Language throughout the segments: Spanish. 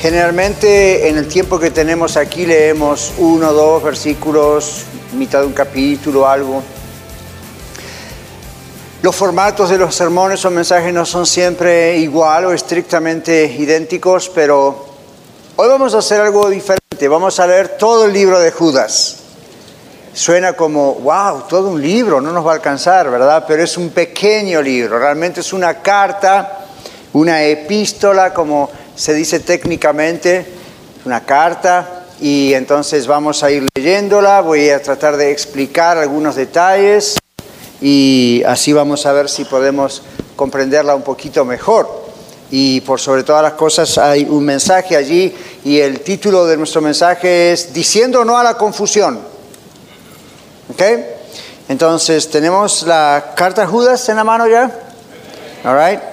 Generalmente en el tiempo que tenemos aquí leemos uno, dos versículos, mitad de un capítulo, algo. Los formatos de los sermones o mensajes no son siempre igual o estrictamente idénticos, pero hoy vamos a hacer algo diferente. Vamos a leer todo el libro de Judas. Suena como, wow, todo un libro, no nos va a alcanzar, ¿verdad? Pero es un pequeño libro, realmente es una carta, una epístola, como se dice técnicamente, una carta, y entonces vamos a ir leyéndola, voy a tratar de explicar algunos detalles y así vamos a ver si podemos comprenderla un poquito mejor. Y por sobre todas las cosas hay un mensaje allí y el título de nuestro mensaje es Diciendo no a la confusión. ¿Ok? Entonces, ¿tenemos la carta Judas en la mano ya? All right.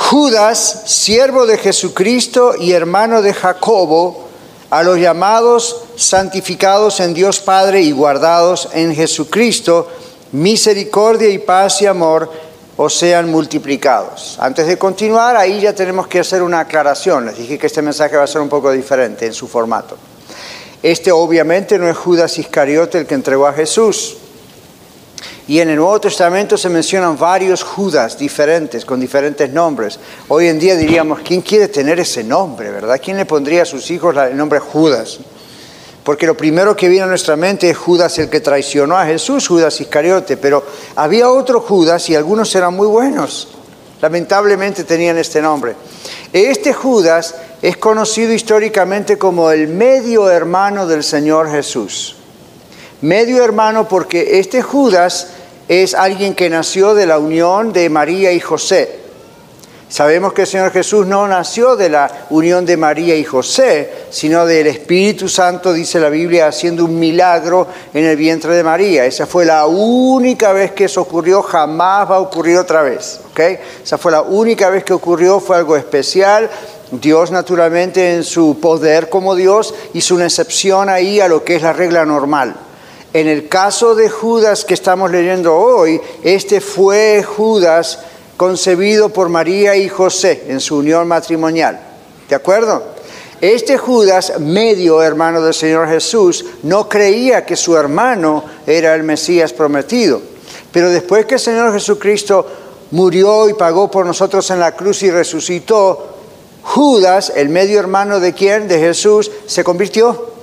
Judas, siervo de Jesucristo y hermano de Jacobo, a los llamados, santificados en Dios Padre y guardados en Jesucristo, misericordia y paz y amor os sean multiplicados. Antes de continuar, ahí ya tenemos que hacer una aclaración. Les dije que este mensaje va a ser un poco diferente en su formato. Este obviamente no es Judas Iscariote el que entregó a Jesús. Y en el Nuevo Testamento se mencionan varios Judas diferentes, con diferentes nombres. Hoy en día diríamos, ¿quién quiere tener ese nombre, verdad? ¿Quién le pondría a sus hijos el nombre Judas? Porque lo primero que viene a nuestra mente es Judas el que traicionó a Jesús, Judas Iscariote, pero había otro Judas y algunos eran muy buenos. Lamentablemente tenían este nombre. Este Judas es conocido históricamente como el medio hermano del Señor Jesús. Medio hermano porque este Judas es alguien que nació de la unión de María y José. Sabemos que el Señor Jesús no nació de la unión de María y José, sino del Espíritu Santo, dice la Biblia, haciendo un milagro en el vientre de María. Esa fue la única vez que eso ocurrió, jamás va a ocurrir otra vez. ¿okay? Esa fue la única vez que ocurrió, fue algo especial. Dios naturalmente en su poder como Dios hizo una excepción ahí a lo que es la regla normal. En el caso de Judas que estamos leyendo hoy, este fue Judas concebido por María y José en su unión matrimonial. ¿De acuerdo? Este Judas, medio hermano del Señor Jesús, no creía que su hermano era el Mesías prometido. Pero después que el Señor Jesucristo murió y pagó por nosotros en la cruz y resucitó, Judas, el medio hermano de quién? De Jesús, se convirtió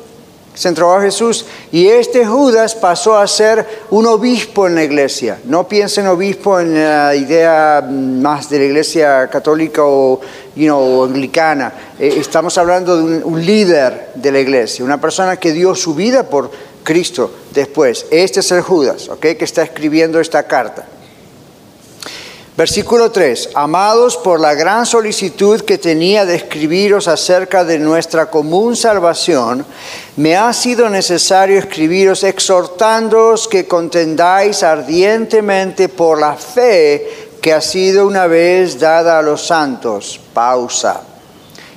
se entregó a Jesús y este Judas pasó a ser un obispo en la iglesia. No piensen obispo en la idea más de la iglesia católica o anglicana. Eh, estamos hablando de un, un, líder de la iglesia, una persona que dio su vida por Cristo después. Este es el Judas, ¿ok? Que está escribiendo esta carta. Versículo 3. Amados, por la gran solicitud que tenía de escribiros acerca de nuestra común salvación, me ha sido necesario escribiros exhortándoos que contendáis ardientemente por la fe que ha sido una vez dada a los santos. Pausa.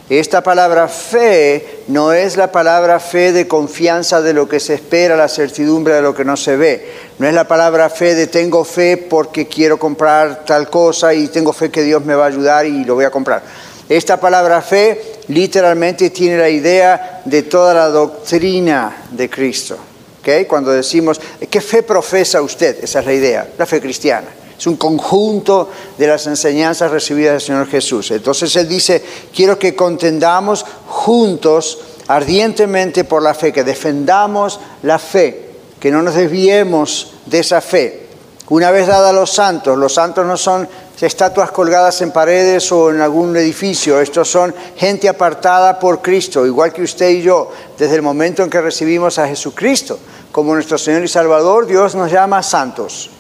Esta palabra fe no es la palabra fe de confianza de lo que se espera, la certidumbre de lo que no se ve. No es la palabra fe de tengo fe porque quiero comprar tal cosa y tengo fe que Dios me va a ayudar y lo voy a comprar. Esta palabra fe literalmente tiene la idea de toda la doctrina de Cristo. ¿okay? Cuando decimos, ¿qué fe profesa usted? Esa es la idea, la fe cristiana. Es un conjunto de las enseñanzas recibidas del Señor Jesús. Entonces Él dice, quiero que contendamos juntos ardientemente por la fe, que defendamos la fe, que no nos desviemos de esa fe. Una vez dada a los santos, los santos no son estatuas colgadas en paredes o en algún edificio, estos son gente apartada por Cristo, igual que usted y yo, desde el momento en que recibimos a Jesucristo como nuestro Señor y Salvador, Dios nos llama santos.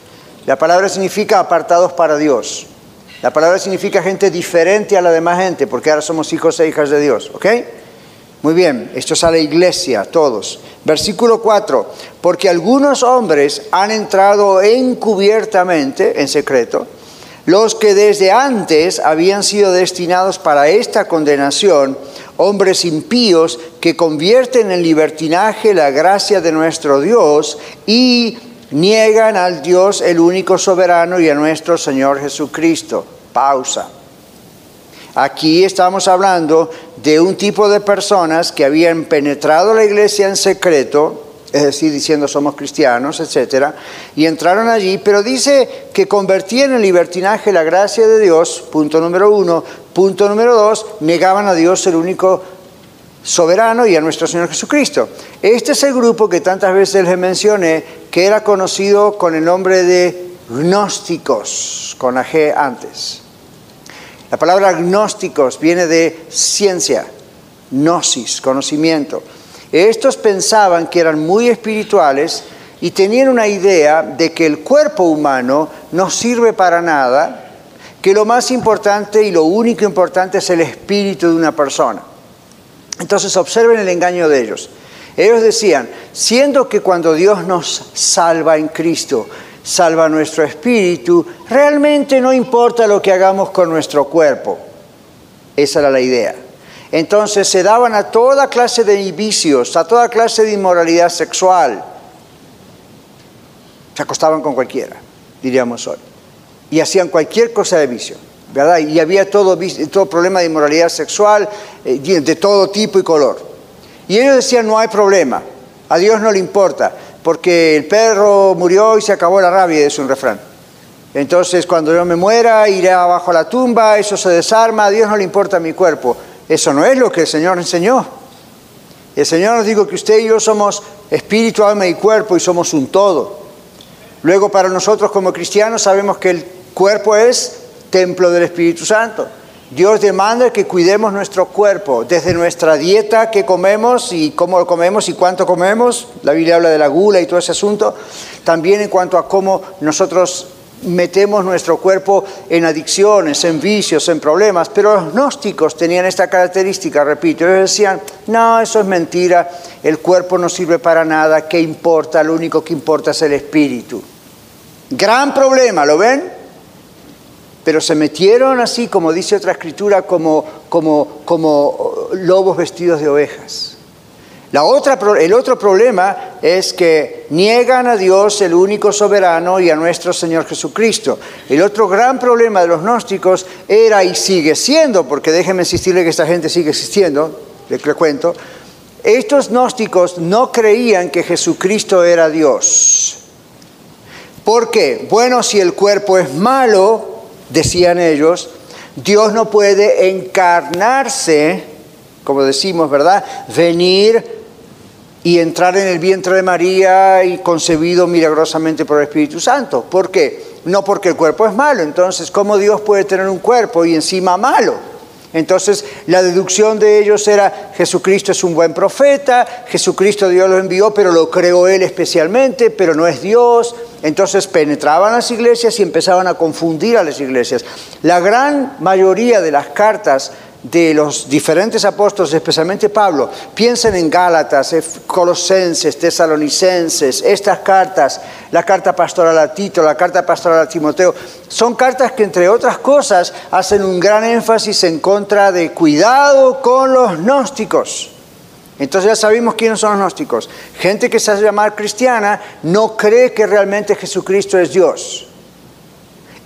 La palabra significa apartados para Dios. La palabra significa gente diferente a la demás gente, porque ahora somos hijos e hijas de Dios, ¿ok? Muy bien, esto es a la iglesia, todos. Versículo 4, porque algunos hombres han entrado encubiertamente, en secreto, los que desde antes habían sido destinados para esta condenación, hombres impíos que convierten en libertinaje la gracia de nuestro Dios y niegan al Dios el único soberano y a nuestro Señor Jesucristo. Pausa. Aquí estamos hablando de un tipo de personas que habían penetrado la iglesia en secreto, es decir, diciendo somos cristianos, etcétera, y entraron allí, pero dice que convertían en libertinaje la gracia de Dios, punto número uno, punto número dos, negaban a Dios el único soberano y a nuestro Señor Jesucristo. Este es el grupo que tantas veces les mencioné, que era conocido con el nombre de gnósticos, con la G antes. La palabra agnósticos viene de ciencia, gnosis, conocimiento. Estos pensaban que eran muy espirituales y tenían una idea de que el cuerpo humano no sirve para nada, que lo más importante y lo único importante es el espíritu de una persona. Entonces observen el engaño de ellos. Ellos decían, siendo que cuando Dios nos salva en Cristo, salva nuestro espíritu, realmente no importa lo que hagamos con nuestro cuerpo. Esa era la idea. Entonces se daban a toda clase de vicios, a toda clase de inmoralidad sexual. Se acostaban con cualquiera, diríamos hoy. Y hacían cualquier cosa de vicio, Y había todo, todo problema de inmoralidad sexual, eh, de todo tipo y color. Y ellos decían, no hay problema, a Dios no le importa porque el perro murió y se acabó la rabia, es un refrán. Entonces, cuando yo me muera, iré abajo a la tumba, eso se desarma, a Dios no le importa mi cuerpo. Eso no es lo que el Señor enseñó. El Señor nos dijo que usted y yo somos espíritu, alma y cuerpo y somos un todo. Luego, para nosotros como cristianos, sabemos que el cuerpo es templo del Espíritu Santo. Dios demanda que cuidemos nuestro cuerpo, desde nuestra dieta que comemos y cómo lo comemos y cuánto comemos. La Biblia habla de la gula y todo ese asunto. También en cuanto a cómo nosotros metemos nuestro cuerpo en adicciones, en vicios, en problemas. Pero los gnósticos tenían esta característica, repito, ellos decían, no, eso es mentira, el cuerpo no sirve para nada, ¿qué importa? Lo único que importa es el espíritu. Gran problema, ¿lo ven? Pero se metieron así, como dice otra escritura, como, como, como lobos vestidos de ovejas. La otra, el otro problema es que niegan a Dios, el único soberano, y a nuestro Señor Jesucristo. El otro gran problema de los gnósticos era y sigue siendo, porque déjenme insistirle que esta gente sigue existiendo, le cuento, estos gnósticos no creían que Jesucristo era Dios. ¿Por qué? Bueno, si el cuerpo es malo, decían ellos, Dios no puede encarnarse, como decimos, ¿verdad? Venir y entrar en el vientre de María y concebido milagrosamente por el Espíritu Santo. ¿Por qué? No porque el cuerpo es malo. Entonces, ¿cómo Dios puede tener un cuerpo y encima malo? Entonces, la deducción de ellos era, Jesucristo es un buen profeta, Jesucristo Dios lo envió, pero lo creó Él especialmente, pero no es Dios. Entonces penetraban las iglesias y empezaban a confundir a las iglesias. La gran mayoría de las cartas de los diferentes apóstoles, especialmente Pablo, piensen en Gálatas, Colosenses, Tesalonicenses, estas cartas, la carta pastoral a Tito, la carta pastoral a Timoteo, son cartas que entre otras cosas hacen un gran énfasis en contra de cuidado con los gnósticos. Entonces ya sabemos quiénes son los gnósticos. Gente que se hace llamar cristiana no cree que realmente Jesucristo es Dios.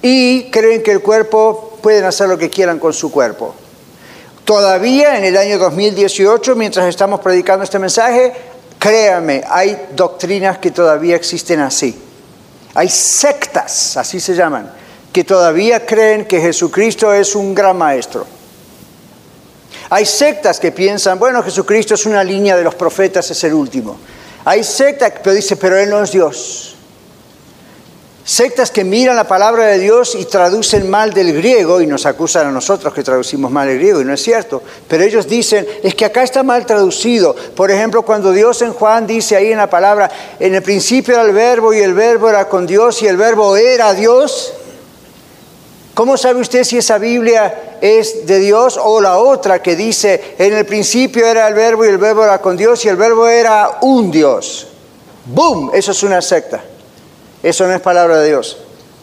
Y creen que el cuerpo pueden hacer lo que quieran con su cuerpo. Todavía en el año 2018, mientras estamos predicando este mensaje, créame, hay doctrinas que todavía existen así. Hay sectas, así se llaman, que todavía creen que Jesucristo es un gran maestro. Hay sectas que piensan, bueno, Jesucristo es una línea de los profetas, es el último. Hay sectas que dicen, pero Él no es Dios. Sectas que miran la palabra de Dios y traducen mal del griego y nos acusan a nosotros que traducimos mal el griego y no es cierto. Pero ellos dicen, es que acá está mal traducido. Por ejemplo, cuando Dios en Juan dice ahí en la palabra, en el principio era el verbo y el verbo era con Dios y el verbo era Dios. ¿Cómo sabe usted si esa Biblia es de Dios o la otra que dice, en el principio era el verbo y el verbo era con Dios y el verbo era un Dios? ¡Boom! Eso es una secta. Eso no es palabra de Dios.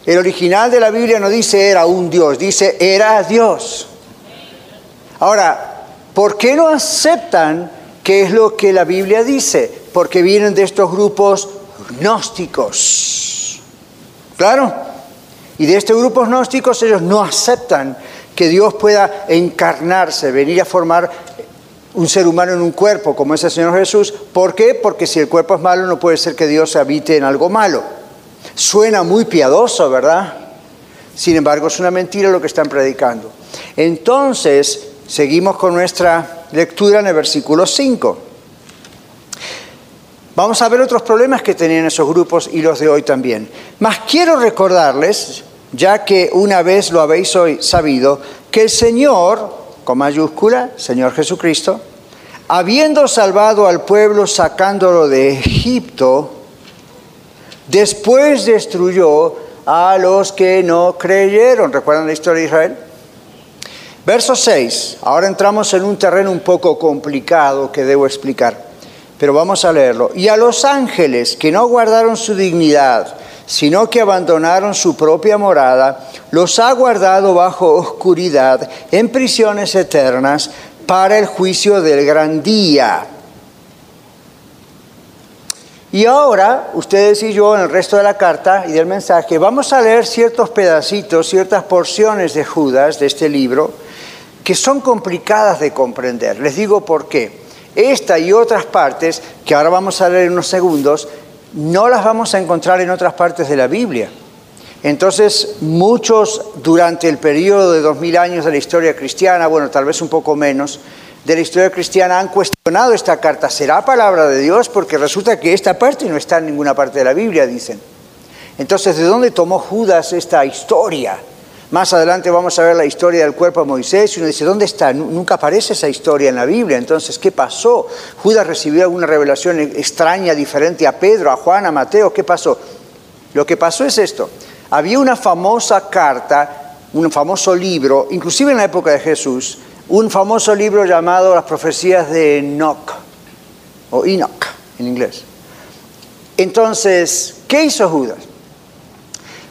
El original de la Biblia no dice era un Dios, dice era Dios. Ahora, ¿por qué no aceptan qué es lo que la Biblia dice? Porque vienen de estos grupos gnósticos. ¿Claro? Y de estos grupos gnósticos ellos no aceptan que Dios pueda encarnarse, venir a formar un ser humano en un cuerpo como es el Señor Jesús. ¿Por qué? Porque si el cuerpo es malo no puede ser que Dios habite en algo malo. Suena muy piadoso, ¿verdad? Sin embargo, es una mentira lo que están predicando. Entonces, seguimos con nuestra lectura en el versículo 5. Vamos a ver otros problemas que tenían esos grupos y los de hoy también. Mas quiero recordarles ya que una vez lo habéis hoy sabido, que el Señor, con mayúscula, Señor Jesucristo, habiendo salvado al pueblo sacándolo de Egipto, después destruyó a los que no creyeron. ¿Recuerdan la historia de Israel? Verso 6. Ahora entramos en un terreno un poco complicado que debo explicar, pero vamos a leerlo. Y a los ángeles que no guardaron su dignidad, sino que abandonaron su propia morada, los ha guardado bajo oscuridad en prisiones eternas para el juicio del gran día. Y ahora, ustedes y yo, en el resto de la carta y del mensaje, vamos a leer ciertos pedacitos, ciertas porciones de Judas, de este libro, que son complicadas de comprender. Les digo por qué. Esta y otras partes, que ahora vamos a leer en unos segundos, no las vamos a encontrar en otras partes de la Biblia. Entonces, muchos durante el periodo de dos mil años de la historia cristiana, bueno, tal vez un poco menos, de la historia cristiana han cuestionado esta carta. ¿Será palabra de Dios? Porque resulta que esta parte no está en ninguna parte de la Biblia, dicen. Entonces, ¿de dónde tomó Judas esta historia? Más adelante vamos a ver la historia del cuerpo de Moisés y uno dice, ¿dónde está? Nunca aparece esa historia en la Biblia. Entonces, ¿qué pasó? Judas recibió alguna revelación extraña, diferente a Pedro, a Juan, a Mateo. ¿Qué pasó? Lo que pasó es esto. Había una famosa carta, un famoso libro, inclusive en la época de Jesús, un famoso libro llamado Las profecías de Enoch, o Enoch en inglés. Entonces, ¿qué hizo Judas?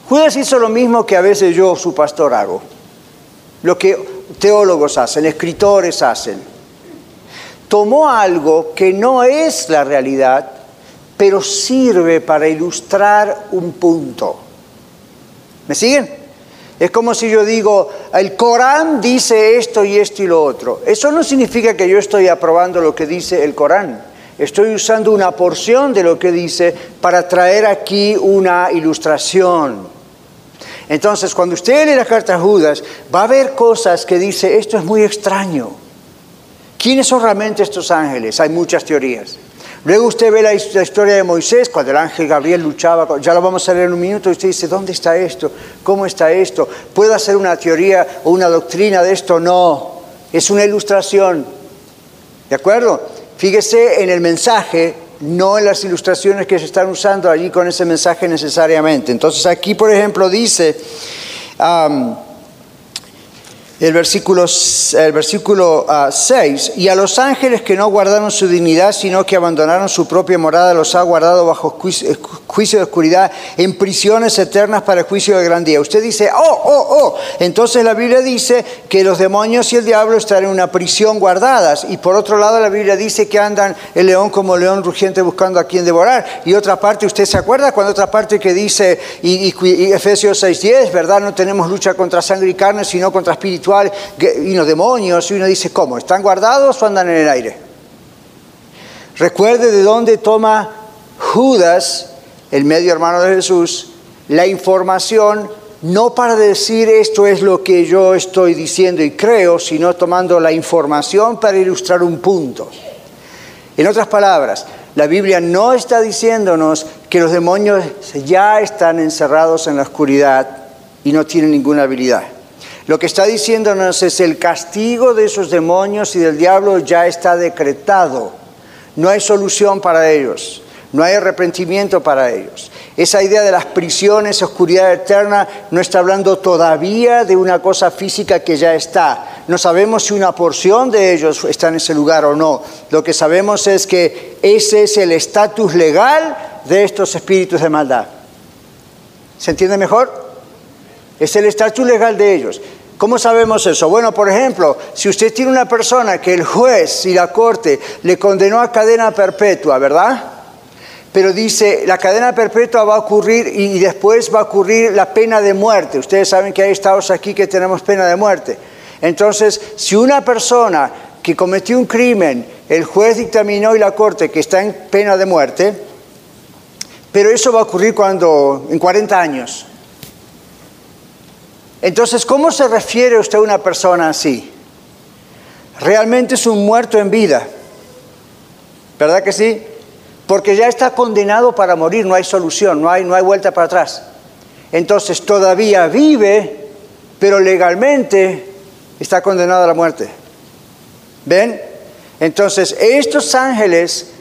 Judas hizo lo mismo que a veces yo, su pastor, hago. Lo que teólogos hacen, escritores hacen. Tomó algo que no es la realidad, pero sirve para ilustrar un punto. ¿Me siguen? Es como si yo digo, el Corán dice esto y esto y lo otro. Eso no significa que yo estoy aprobando lo que dice el Corán. Estoy usando una porción de lo que dice para traer aquí una ilustración. Entonces, cuando usted lee la carta a Judas, va a ver cosas que dice, esto es muy extraño. ¿Quiénes son realmente estos ángeles? Hay muchas teorías. Luego usted ve la, historia de Moisés, cuando el ángel Gabriel luchaba, ya lo vamos a leer en un minuto, y usted dice, ¿dónde está esto? ¿Cómo está esto? ¿Puedo hacer una teoría o una doctrina de esto? No, es una ilustración. ¿De acuerdo? Fíjese en el mensaje no en las ilustraciones que se están usando allí con ese mensaje necesariamente. Entonces aquí, por ejemplo, dice, el versículo, el versículo 6, ah, y a los ángeles que no guardaron su dignidad, sino que abandonaron su propia morada, los ha guardado bajo juicio, de oscuridad, en prisiones eternas para el juicio del gran día. Usted dice, oh, oh, oh, entonces la Biblia dice que los demonios y el diablo están en una prisión guardadas, y por otro lado la Biblia dice que andan el león como león rugiente buscando a quien devorar, y otra parte, ¿usted se acuerda cuando otra parte que dice, y, y Efesios 6.10, ¿verdad? No tenemos lucha contra sangre y carne, sino contra espíritu y los demonios, y uno dice, ¿cómo? ¿Están guardados o andan en el aire? Recuerde de dónde toma Judas, el medio hermano de Jesús, la información no para decir esto es lo que yo estoy diciendo y creo, sino tomando la información para ilustrar un punto. En otras palabras, la Biblia no está diciéndonos que los demonios ya están encerrados en la oscuridad y no tienen ninguna habilidad. Lo que está diciéndonos es el castigo de esos demonios y del diablo ya está decretado. No hay solución para ellos. no hay arrepentimiento para ellos. Esa idea de las prisiones, oscuridad eterna, no está hablando todavía de una cosa física que ya está. No sabemos si una porción de ellos está en ese lugar o no. Lo que sabemos es que ese es el estatus legal de estos espíritus de maldad. ¿Se entiende mejor? Es el estatus legal de ellos. ¿Cómo sabemos eso? Bueno, por ejemplo, si usted tiene una persona que el juez y la corte le condenó a cadena perpetua, ¿verdad? Pero dice, la cadena perpetua va a ocurrir y después va a ocurrir la pena de muerte. Ustedes saben que hay estados aquí que tenemos pena de muerte. Entonces, si una persona que cometió un crimen, el juez dictaminó y la corte que está en pena de muerte, pero eso va a ocurrir cuando, en 40 años. Entonces, ¿cómo se refiere usted a una persona así? Realmente es un muerto en vida. ¿Verdad que sí? Porque ya está condenado para morir, no hay solución, no hay, no hay vuelta para atrás. Entonces todavía vive, pero legalmente está condenado a la muerte. ¿Ven? Entonces, estos ángeles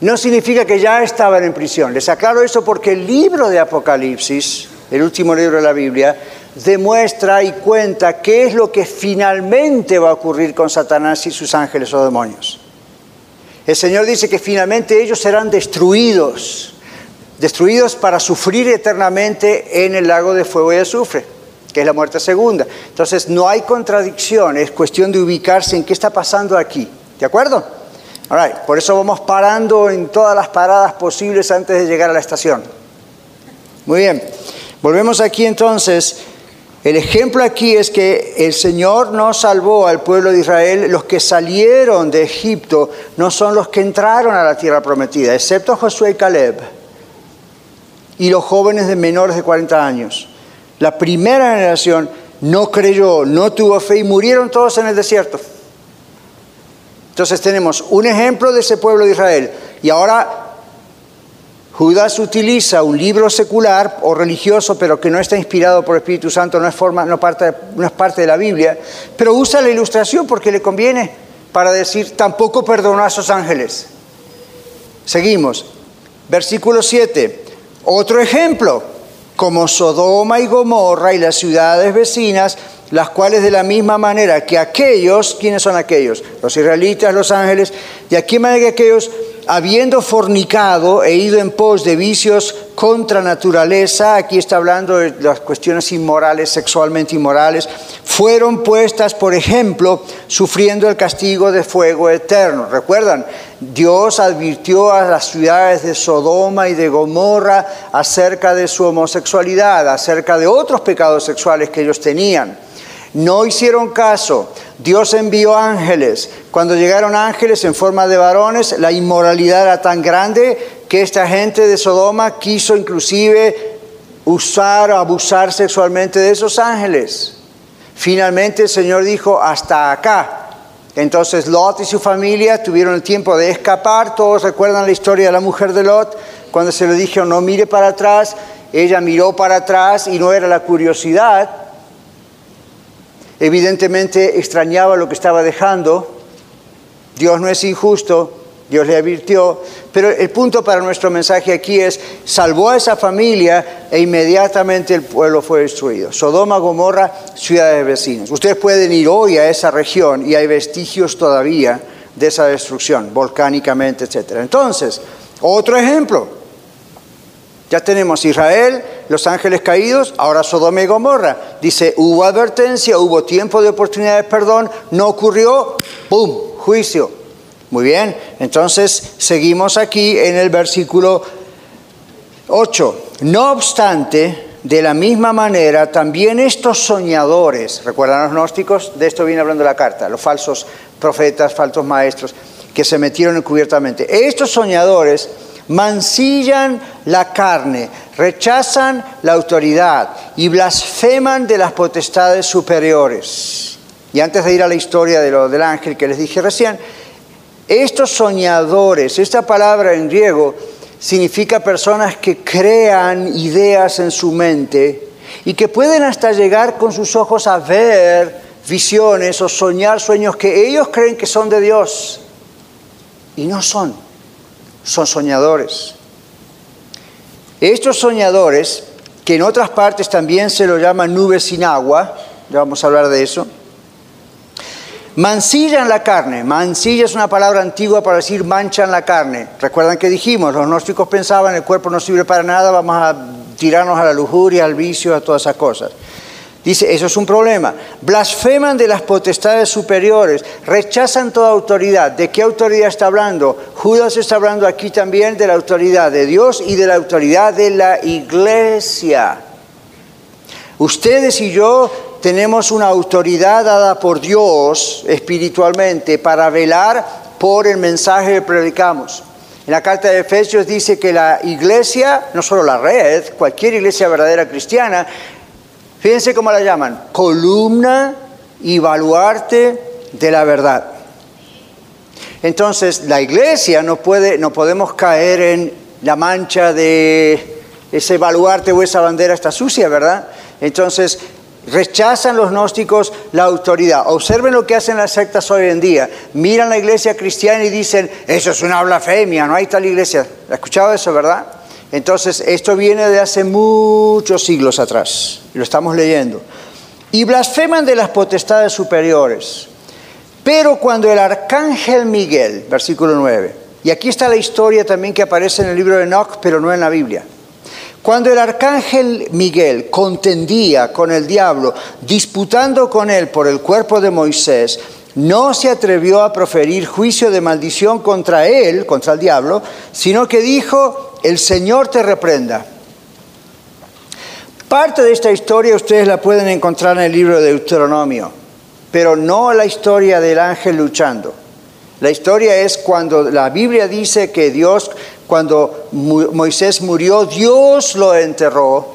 no significa que ya estaban en prisión. Les aclaro eso porque el libro de Apocalipsis, el último libro de la Biblia, demuestra y cuenta qué es lo que finalmente va a ocurrir con Satanás y sus ángeles o demonios. El Señor dice que finalmente ellos serán destruidos, destruidos para sufrir eternamente en el lago de fuego y azufre, que es la muerte segunda. Entonces no hay contradicción, es cuestión de ubicarse en qué está pasando aquí. ¿De acuerdo? Por eso vamos parando en todas las paradas posibles antes de llegar a la estación. Muy bien. Volvemos aquí entonces el ejemplo aquí es que el Señor no salvó al pueblo de Israel, los que salieron de Egipto no son los que entraron a la tierra prometida, excepto Josué y Caleb y los jóvenes de menores de 40 años. La primera generación no creyó, no tuvo fe y murieron todos en el desierto. Entonces tenemos un ejemplo de ese pueblo de Israel y ahora Judas utiliza un libro secular o religioso, pero que no está inspirado por el Espíritu Santo, no es, forma, no, parte, es parte de la Biblia, pero usa la ilustración porque le conviene para decir, tampoco perdonó a esos ángeles. Seguimos. Versículo 7. Otro ejemplo, como Sodoma y Gomorra y las ciudades vecinas, las cuales de la misma manera que aquellos, ¿quiénes son aquellos? Los israelitas, los ángeles, de aquí manera que aquellos habiendo fornicado e ido en pos de vicios contra naturaleza, aquí está hablando de las cuestiones inmorales, sexualmente inmorales, fueron puestas, por ejemplo, sufriendo el castigo de fuego eterno. ¿Recuerdan? Dios advirtió a las ciudades de Sodoma y de Gomorra acerca de su homosexualidad, acerca de otros pecados sexuales que ellos tenían. No hicieron caso. Dios envió ángeles. Cuando llegaron ángeles en forma de varones, la inmoralidad era tan grande que esta gente de Sodoma quiso inclusive usar o abusar sexualmente de esos ángeles. Finalmente el Señor dijo, hasta acá. Entonces Lot y su familia tuvieron el tiempo de escapar. Todos recuerdan la historia de la mujer de Lot, cuando se le dijo no mire para atrás. Ella miró para atrás y no era la curiosidad, Evidentemente extrañaba lo que estaba dejando. Dios no es injusto, Dios le advirtió. Pero el punto para nuestro mensaje aquí es, salvó a esa familia e inmediatamente el pueblo fue destruido. Sodoma, Gomorra, ciudades vecinas. Ustedes pueden ir hoy a esa región y hay vestigios todavía de esa destrucción, volcánicamente, etc. Entonces, otro ejemplo. Ya tenemos Israel, los ángeles caídos, ahora Sodoma y Gomorra. Dice, hubo advertencia, hubo tiempo de oportunidad de perdón, no ocurrió, ¡pum! Juicio. Muy bien, entonces seguimos aquí en el versículo 8. No obstante, de la misma manera, también estos soñadores, ¿recuerdan los gnósticos? De esto viene hablando la carta, los falsos profetas, falsos maestros, que se metieron encubiertamente. Estos soñadores mancillan la carne, rechazan la autoridad y blasfeman de las potestades superiores. Y antes de ir a la historia del ángel que les dije recién, estos soñadores, esta palabra en griego significa personas que crean ideas en su mente y que pueden hasta llegar con sus ojos a ver visiones o soñar sueños que ellos creen que son de Dios y no son son soñadores. Estos soñadores, que en otras partes también se lo llaman nubes sin agua, ya vamos a hablar de eso, mancillan la carne. Mancilla es una palabra antigua para decir manchan la carne. Recuerdan que dijimos, los gnósticos pensaban el cuerpo no sirve para nada, vamos a tirarnos a la lujuria, al vicio, a todas esas cosas. Dice, eso es un problema. Blasfeman de las potestades superiores, rechazan toda autoridad. ¿De qué autoridad está hablando? Judas está hablando aquí también de la autoridad de Dios y de la autoridad de la iglesia. Ustedes y yo tenemos una autoridad dada por Dios espiritualmente para velar por el mensaje que predicamos. En la carta de Efesios dice que la iglesia, no solo la red, cualquier iglesia verdadera cristiana, Fíjense cómo la llaman, columna y baluarte de la verdad. Entonces, la iglesia no puede, no podemos caer en la mancha de ese baluarte o esa bandera está sucia, ¿verdad? Entonces, rechazan los gnósticos la autoridad. Observen lo que hacen las sectas hoy en día. Miran la iglesia cristiana y dicen, eso es una blasfemia, no hay tal iglesia. ¿Ha escuchado eso, verdad? Entonces, esto viene de hace muchos siglos atrás, lo estamos leyendo. Y blasfeman de las potestades superiores. Pero cuando el arcángel Miguel, versículo 9, y aquí está la historia también que aparece en el libro de Enoch, pero no en la Biblia. Cuando el arcángel Miguel contendía con el diablo, disputando con él por el cuerpo de Moisés, no se atrevió a proferir juicio de maldición contra él, contra el diablo, sino que dijo, el Señor te reprenda. Parte de esta historia ustedes la pueden encontrar en el libro de Deuteronomio, pero no la historia del ángel luchando. La historia es cuando la Biblia dice que Dios, cuando Moisés murió, Dios lo enterró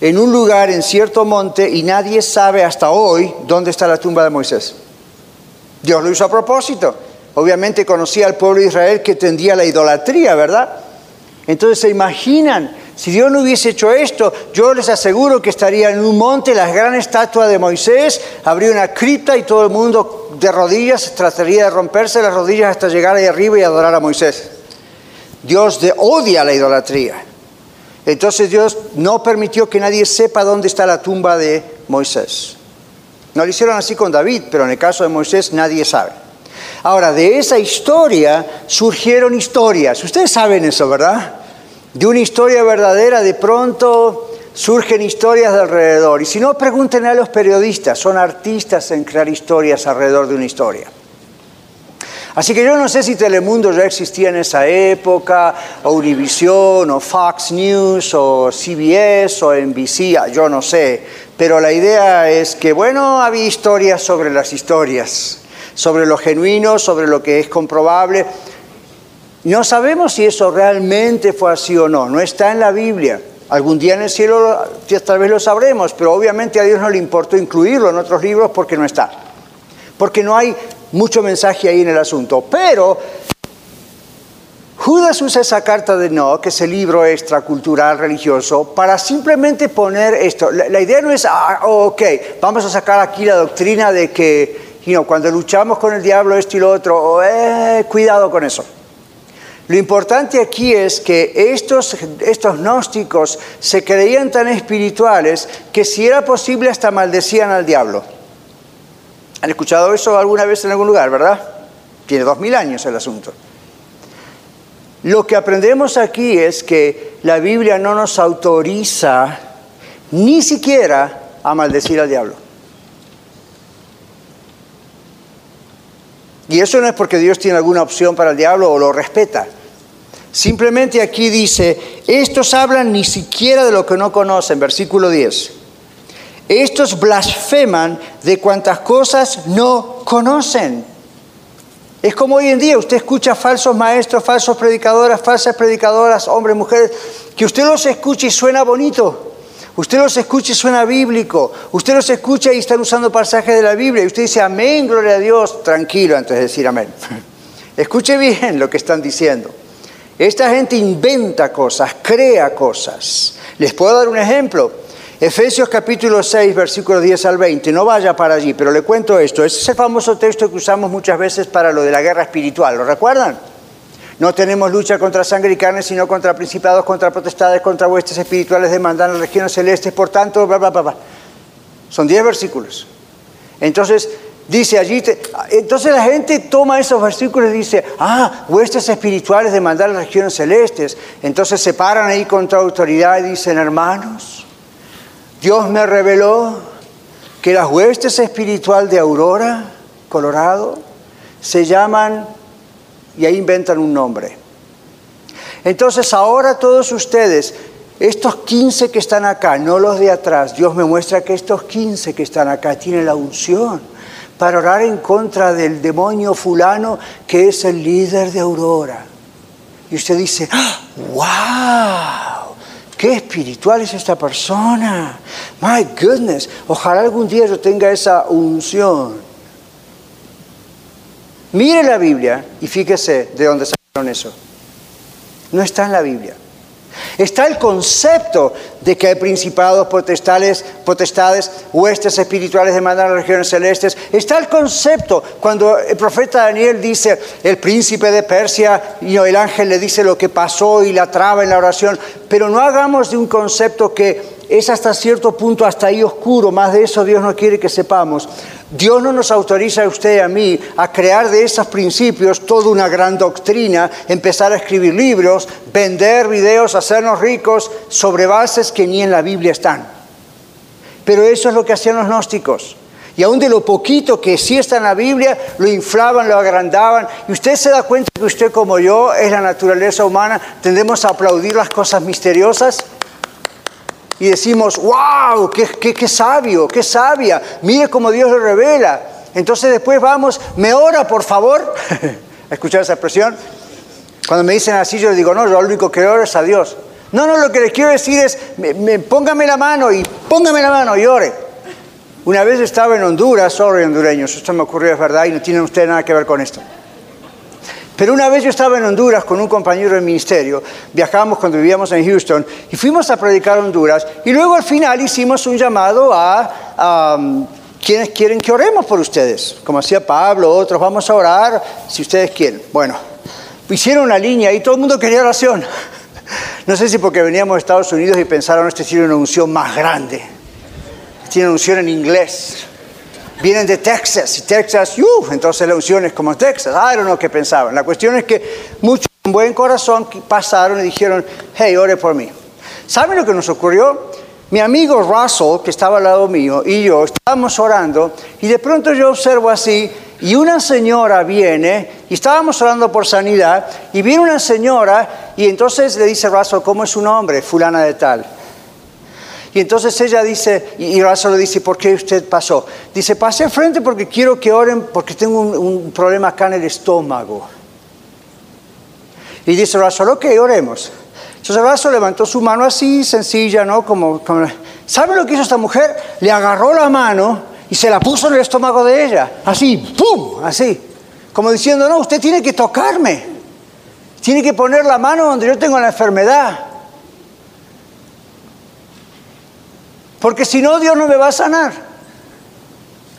en un lugar, en cierto monte, y nadie sabe hasta hoy dónde está la tumba de Moisés. Dios lo hizo a propósito. Obviamente conocía al pueblo de Israel que tendía la idolatría, ¿verdad? Entonces se imaginan, si Dios no hubiese hecho esto, yo les aseguro que estaría en un monte la gran estatua de Moisés, habría una cripta y todo el mundo de rodillas trataría de romperse las rodillas hasta llegar ahí arriba y adorar a Moisés. Dios odia la idolatría. Entonces Dios no permitió que nadie sepa dónde está la tumba de Moisés. No lo hicieron así con David, pero en el caso de Moisés nadie sabe. Ahora, de esa historia surgieron historias. Ustedes saben eso, ¿verdad? De una historia verdadera, de pronto surgen historias de alrededor. Y si no, pregunten a los periodistas, son artistas en crear historias alrededor de una historia. Así que yo no sé si Telemundo ya existía en esa época, o Univision, o Fox News, o CBS, o NBC, yo no sé. Pero la idea es que, bueno, había historias sobre las historias sobre lo genuino, sobre lo que es comprobable. No sabemos si eso realmente fue así o no, no está en la Biblia. Algún día en el cielo tal vez lo sabremos, pero obviamente a Dios no le importó incluirlo en otros libros porque no está. Porque no hay mucho mensaje ahí en el asunto. Pero Judas usa esa carta de no, que es el libro extracultural religioso, para simplemente poner esto. La, idea no es, ah, ok, vamos a sacar aquí la doctrina de que cuando luchamos con el diablo esto y lo otro, eh, cuidado con eso. Lo importante aquí es que estos, estos gnósticos se creían tan espirituales que si era posible hasta maldecían al diablo. ¿Han escuchado eso alguna vez en algún lugar, verdad? Tiene dos mil años el asunto. Lo que aprendemos aquí es que la Biblia no nos autoriza ni siquiera a maldecir al diablo. Y eso no es porque Dios tiene alguna opción para el diablo o lo respeta. Simplemente aquí dice, estos hablan ni siquiera de lo que no conocen, versículo 10. Estos blasfeman de cuantas cosas no conocen. Es como hoy en día, usted escucha falsos maestros, falsos predicadores, falsas predicadoras, hombres, mujeres, que usted los escucha y suena bonito. Usted los escucha y suena bíblico. Usted los escucha y están usando pasajes de la Biblia. Y usted dice amén, gloria a Dios. Tranquilo antes de decir amén. Escuche bien lo que están diciendo. Esta gente inventa cosas, crea cosas. Les puedo dar un ejemplo. Efesios capítulo 6, versículo 10 al 20. No vaya para allí, pero le cuento esto. Ese es el famoso texto que usamos muchas veces para lo de la guerra espiritual. ¿Lo recuerdan? No tenemos lucha contra sangre y carne, sino contra principados, contra potestades, contra huestes espirituales de mandar en las regiones celestes. Por tanto, bla, bla, bla, bla. Son diez versículos. Entonces, dice allí, entonces la gente toma esos versículos y dice, ah, huestes espirituales de mandar en las regiones celestes. Entonces se paran ahí contra autoridad y dicen, hermanos, Dios me reveló que las huestes espirituales de Aurora, Colorado, se llaman y ahí inventan un nombre. Entonces ahora todos ustedes, estos 15 que están acá, no los de atrás, Dios me muestra que estos 15 que están acá tienen la unción para orar en contra del demonio fulano que es el líder de Aurora. Y usted dice, ¡wow! ¡Qué espiritual es esta persona! ¡My goodness! Ojalá algún día yo tenga esa unción. Mire la Biblia y fíjese de dónde sacaron eso. No está en la Biblia. Está el concepto de que hay principados, potestades, huestes espirituales demandan las regiones celestes. Está el concepto cuando el profeta Daniel dice, el príncipe de Persia, y el ángel le dice lo que pasó y la traba en la oración. Pero no hagamos de un concepto que es hasta cierto punto hasta ahí oscuro, más de eso Dios no quiere que sepamos. Dios no nos autoriza a usted y a mí a crear de esos principios toda una gran doctrina, empezar a escribir libros, vender videos, hacernos ricos sobre bases que ni en la Biblia están. Pero eso es lo que hacían los gnósticos. Y aún de lo poquito que sí está en la Biblia, lo inflaban, lo agrandaban. Y usted se da cuenta que usted como yo es la naturaleza humana, tendemos a aplaudir las cosas misteriosas y decimos, wow, qué, sabio, qué sabia, mire cómo Dios lo revela. Entonces después vamos, me ora por favor, escuchar esa expresión. Cuando me dicen así, yo les digo, no, yo lo único que oro es a Dios. No, no, lo que les quiero decir es, me, póngame la mano y póngame la mano y ore. Una vez estaba en Honduras, sorry hondureños, esto me ocurrió, es verdad, y no tiene usted nada que ver con esto. Pero una vez yo estaba en Honduras con un compañero del ministerio, viajamos cuando vivíamos en Houston y fuimos a predicar Honduras y luego al final hicimos un llamado a, quienes quieren que oremos por ustedes, como hacía Pablo, otros, vamos a orar si ustedes quieren. Bueno, hicieron una línea y todo el mundo quería oración. No sé si porque veníamos de Estados Unidos y pensaron, este tiene una unción más grande, tiene una unción en inglés vienen de Texas, y Texas, uff, entonces la unción es como Texas, I don't know qué pensaban. La cuestión es que muchos con buen corazón pasaron y dijeron, hey, ore por mí. ¿Saben lo que nos ocurrió? Mi amigo Russell, que estaba al lado mío, y yo estábamos orando, y de pronto yo observo así, y una señora viene, y estábamos orando por sanidad, y viene una señora, y entonces le dice Russell, ¿cómo es su nombre? Fulana de tal. Y entonces ella dice, y Razo le dice, ¿por qué usted pasó? Dice, pasé frente porque quiero que oren porque tengo un, problema acá en el estómago. Y dice Razo, ok, oremos. Entonces Razo levantó su mano así, sencilla, ¿no? Como, como, ¿Sabe lo que hizo esta mujer? Le agarró la mano y se la puso en el estómago de ella. Así, ¡pum! Así. Como diciendo, no, usted tiene que tocarme. Tiene que poner la mano donde yo tengo la enfermedad. Porque si no Dios no me va a sanar.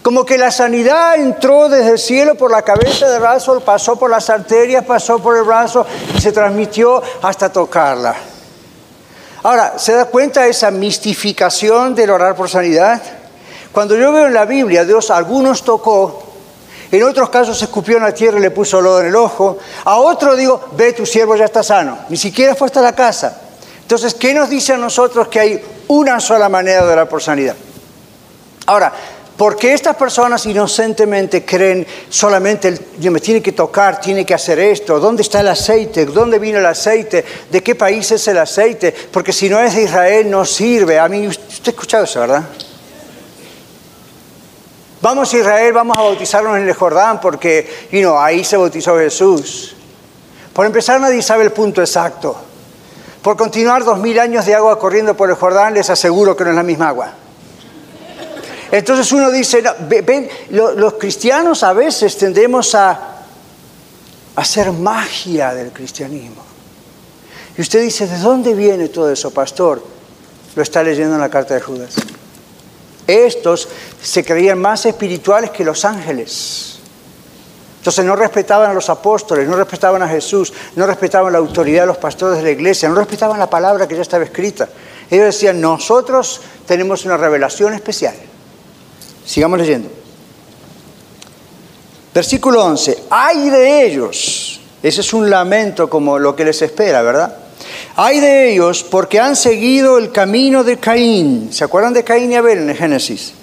Como que la sanidad entró desde el cielo por la cabeza de brazo, pasó por las arterias, pasó por el brazo y se transmitió hasta tocarla. Ahora, ¿se da cuenta de esa mistificación del orar por sanidad? Cuando yo veo en la Biblia, Dios a algunos tocó, en otros casos escupió en la tierra y le puso lodo en el ojo, a otro digo, ve, tu siervo ya está sano, ni siquiera fue hasta la casa. Entonces, ¿qué nos dice a nosotros que hay una sola manera de orar por sanidad. Ahora, ¿por qué estas personas inocentemente creen solamente el, me tiene que tocar, tiene que hacer esto? ¿Dónde está el aceite? ¿Dónde vino el aceite? ¿De qué país es el aceite? Porque si no es de Israel no sirve. A mí, usted ha escuchado eso, ¿verdad? Vamos a Israel, vamos a bautizarnos en el Jordán porque you ahí se bautizó Jesús. Por empezar, nadie sabe el punto exacto. Por continuar dos mil años de agua corriendo por el Jordán, les aseguro que no es la misma agua. Entonces uno dice, ven, los cristianos a veces tendemos a, a hacer magia del cristianismo. Y usted dice, ¿de dónde viene todo eso, pastor? Lo está leyendo en la carta de Judas. Estos se creían más espirituales que los ángeles. Entonces no respetaban a los apóstoles, no respetaban a Jesús, no respetaban la autoridad de los pastores de la iglesia, no respetaban la palabra que ya estaba escrita. Ellos decían, nosotros tenemos una revelación especial. Sigamos leyendo. Versículo 11, ay de ellos. Ese es un lamento como lo que les espera, ¿verdad? Ay de ellos porque han seguido el camino de Caín. ¿Se acuerdan de Caín y Abel en el Génesis?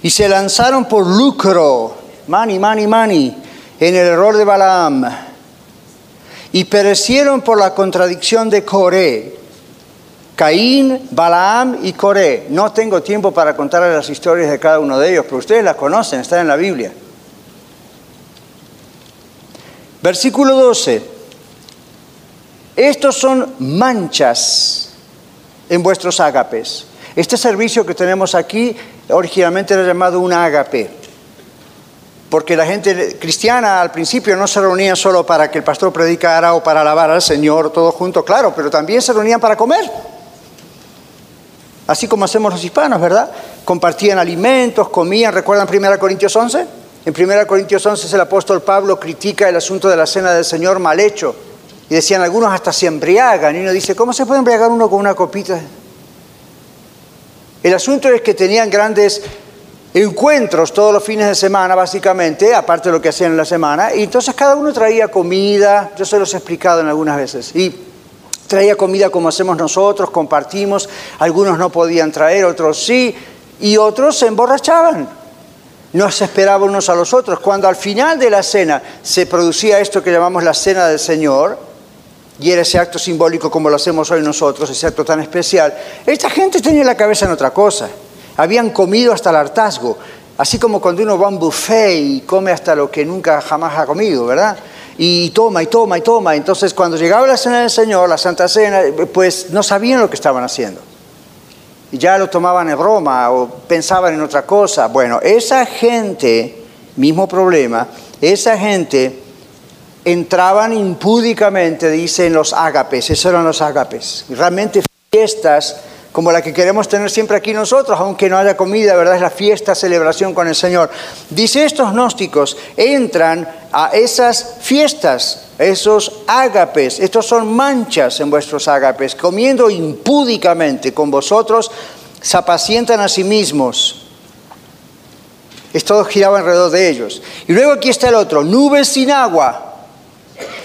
Y se lanzaron por lucro, mani, mani, mani, en el error de Balaam. Y perecieron por la contradicción de Coré. Caín, Balaam y Coré. No tengo tiempo para contarles las historias de cada uno de ellos, pero ustedes las conocen, están en la Biblia. Versículo 12. Estos son manchas en vuestros ágapes. Este servicio que tenemos aquí originalmente era llamado un ágape, porque la gente cristiana al principio no se reunía solo para que el pastor predicara o para alabar al Señor, todo junto, claro, pero también se reunían para comer. Así como hacemos los hispanos, ¿verdad? Compartían alimentos, comían, ¿recuerdan 1 Corintios 11? En 1 Corintios 11 el apóstol Pablo critica el asunto de la cena del Señor mal hecho y decían algunos hasta se embriagan. Y uno dice, ¿cómo se puede embriagar uno con una copita? El asunto es que tenían grandes encuentros todos los fines de semana, básicamente, aparte de lo que hacían en la semana. Y entonces cada uno traía comida, yo se los he explicado en algunas veces. Y traía comida como hacemos nosotros, compartimos. Algunos no podían traer, otros sí. Y otros se emborrachaban. No se esperaban unos a los otros. Cuando al final de la cena se producía esto que llamamos la cena del Señor, y era ese acto simbólico como lo hacemos hoy nosotros, ese acto tan especial, esta gente tenía la cabeza en otra cosa. Habían comido hasta el hartazgo, así como cuando uno va a un buffet y come hasta lo que nunca jamás ha comido, ¿verdad? Y toma y toma y toma. Entonces cuando llegaba la cena del Señor, la Santa Cena, pues no sabían lo que estaban haciendo. Y ya lo tomaban en broma o pensaban en otra cosa. Bueno, esa gente, mismo problema, esa gente entraban impúdicamente, dicen los ágapes, esos eran los ágapes. Realmente fiestas como la que queremos tener siempre aquí nosotros, aunque no haya comida, ¿verdad? Es la fiesta, celebración con el Señor. Dice, estos gnósticos entran a esas fiestas, esos ágapes, estos son manchas en vuestros ágapes, comiendo impúdicamente con vosotros, se apacientan a sí mismos. Esto giraba alrededor de ellos. Y luego aquí está el otro, nubes sin agua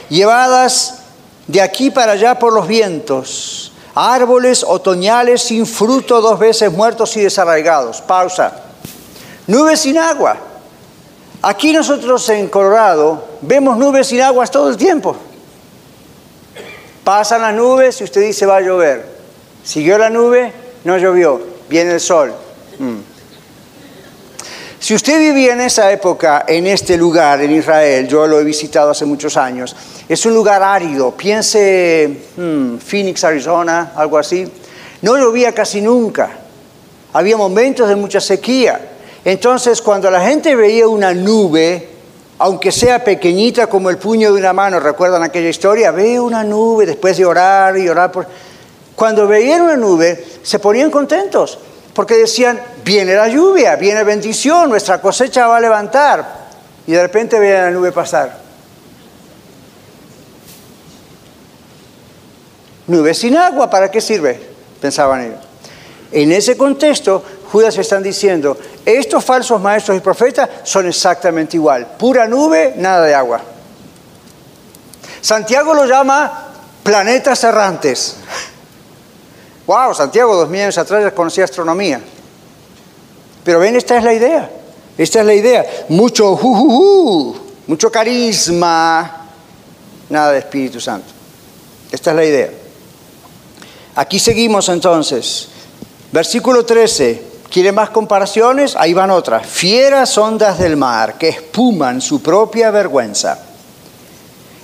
llevadas de aquí para allá por los vientos, árboles otoñales sin fruto, dos veces muertos y desarraigados. Pausa. Nubes sin agua. Aquí nosotros en Colorado vemos nubes sin agua todo el tiempo. Pasan las nubes y usted dice va a llover. Siguió la nube, no llovió, viene el sol. Mm. Si usted vivía en esa época, en este lugar, en Israel, yo lo he visitado hace muchos años, es un lugar árido, piense hmm, Phoenix, Arizona, algo así, no llovía casi nunca, había momentos de mucha sequía. Entonces, cuando la gente veía una nube, aunque sea pequeñita como el puño de una mano, ¿recuerdan aquella historia? Ve una nube después de orar y orar por... Cuando veían una nube, se ponían contentos porque decían, viene la lluvia, viene bendición, nuestra cosecha va a levantar. Y de repente veían la nube pasar. Nube sin agua, ¿para qué sirve? Pensaban ellos. En ese contexto, Judas están diciendo, estos falsos maestros y profetas son exactamente igual. Pura nube, nada de agua. Santiago lo llama planetas errantes. Wow, Santiago, dos mil años atrás ya conocía astronomía. Pero ven, esta es la idea. Esta es la idea. Mucho mucho carisma, nada de Espíritu Santo. Esta es la idea. Aquí seguimos entonces. Versículo 13. ¿Quiere más comparaciones? Ahí van otras. Fieras ondas del mar que espuman su propia vergüenza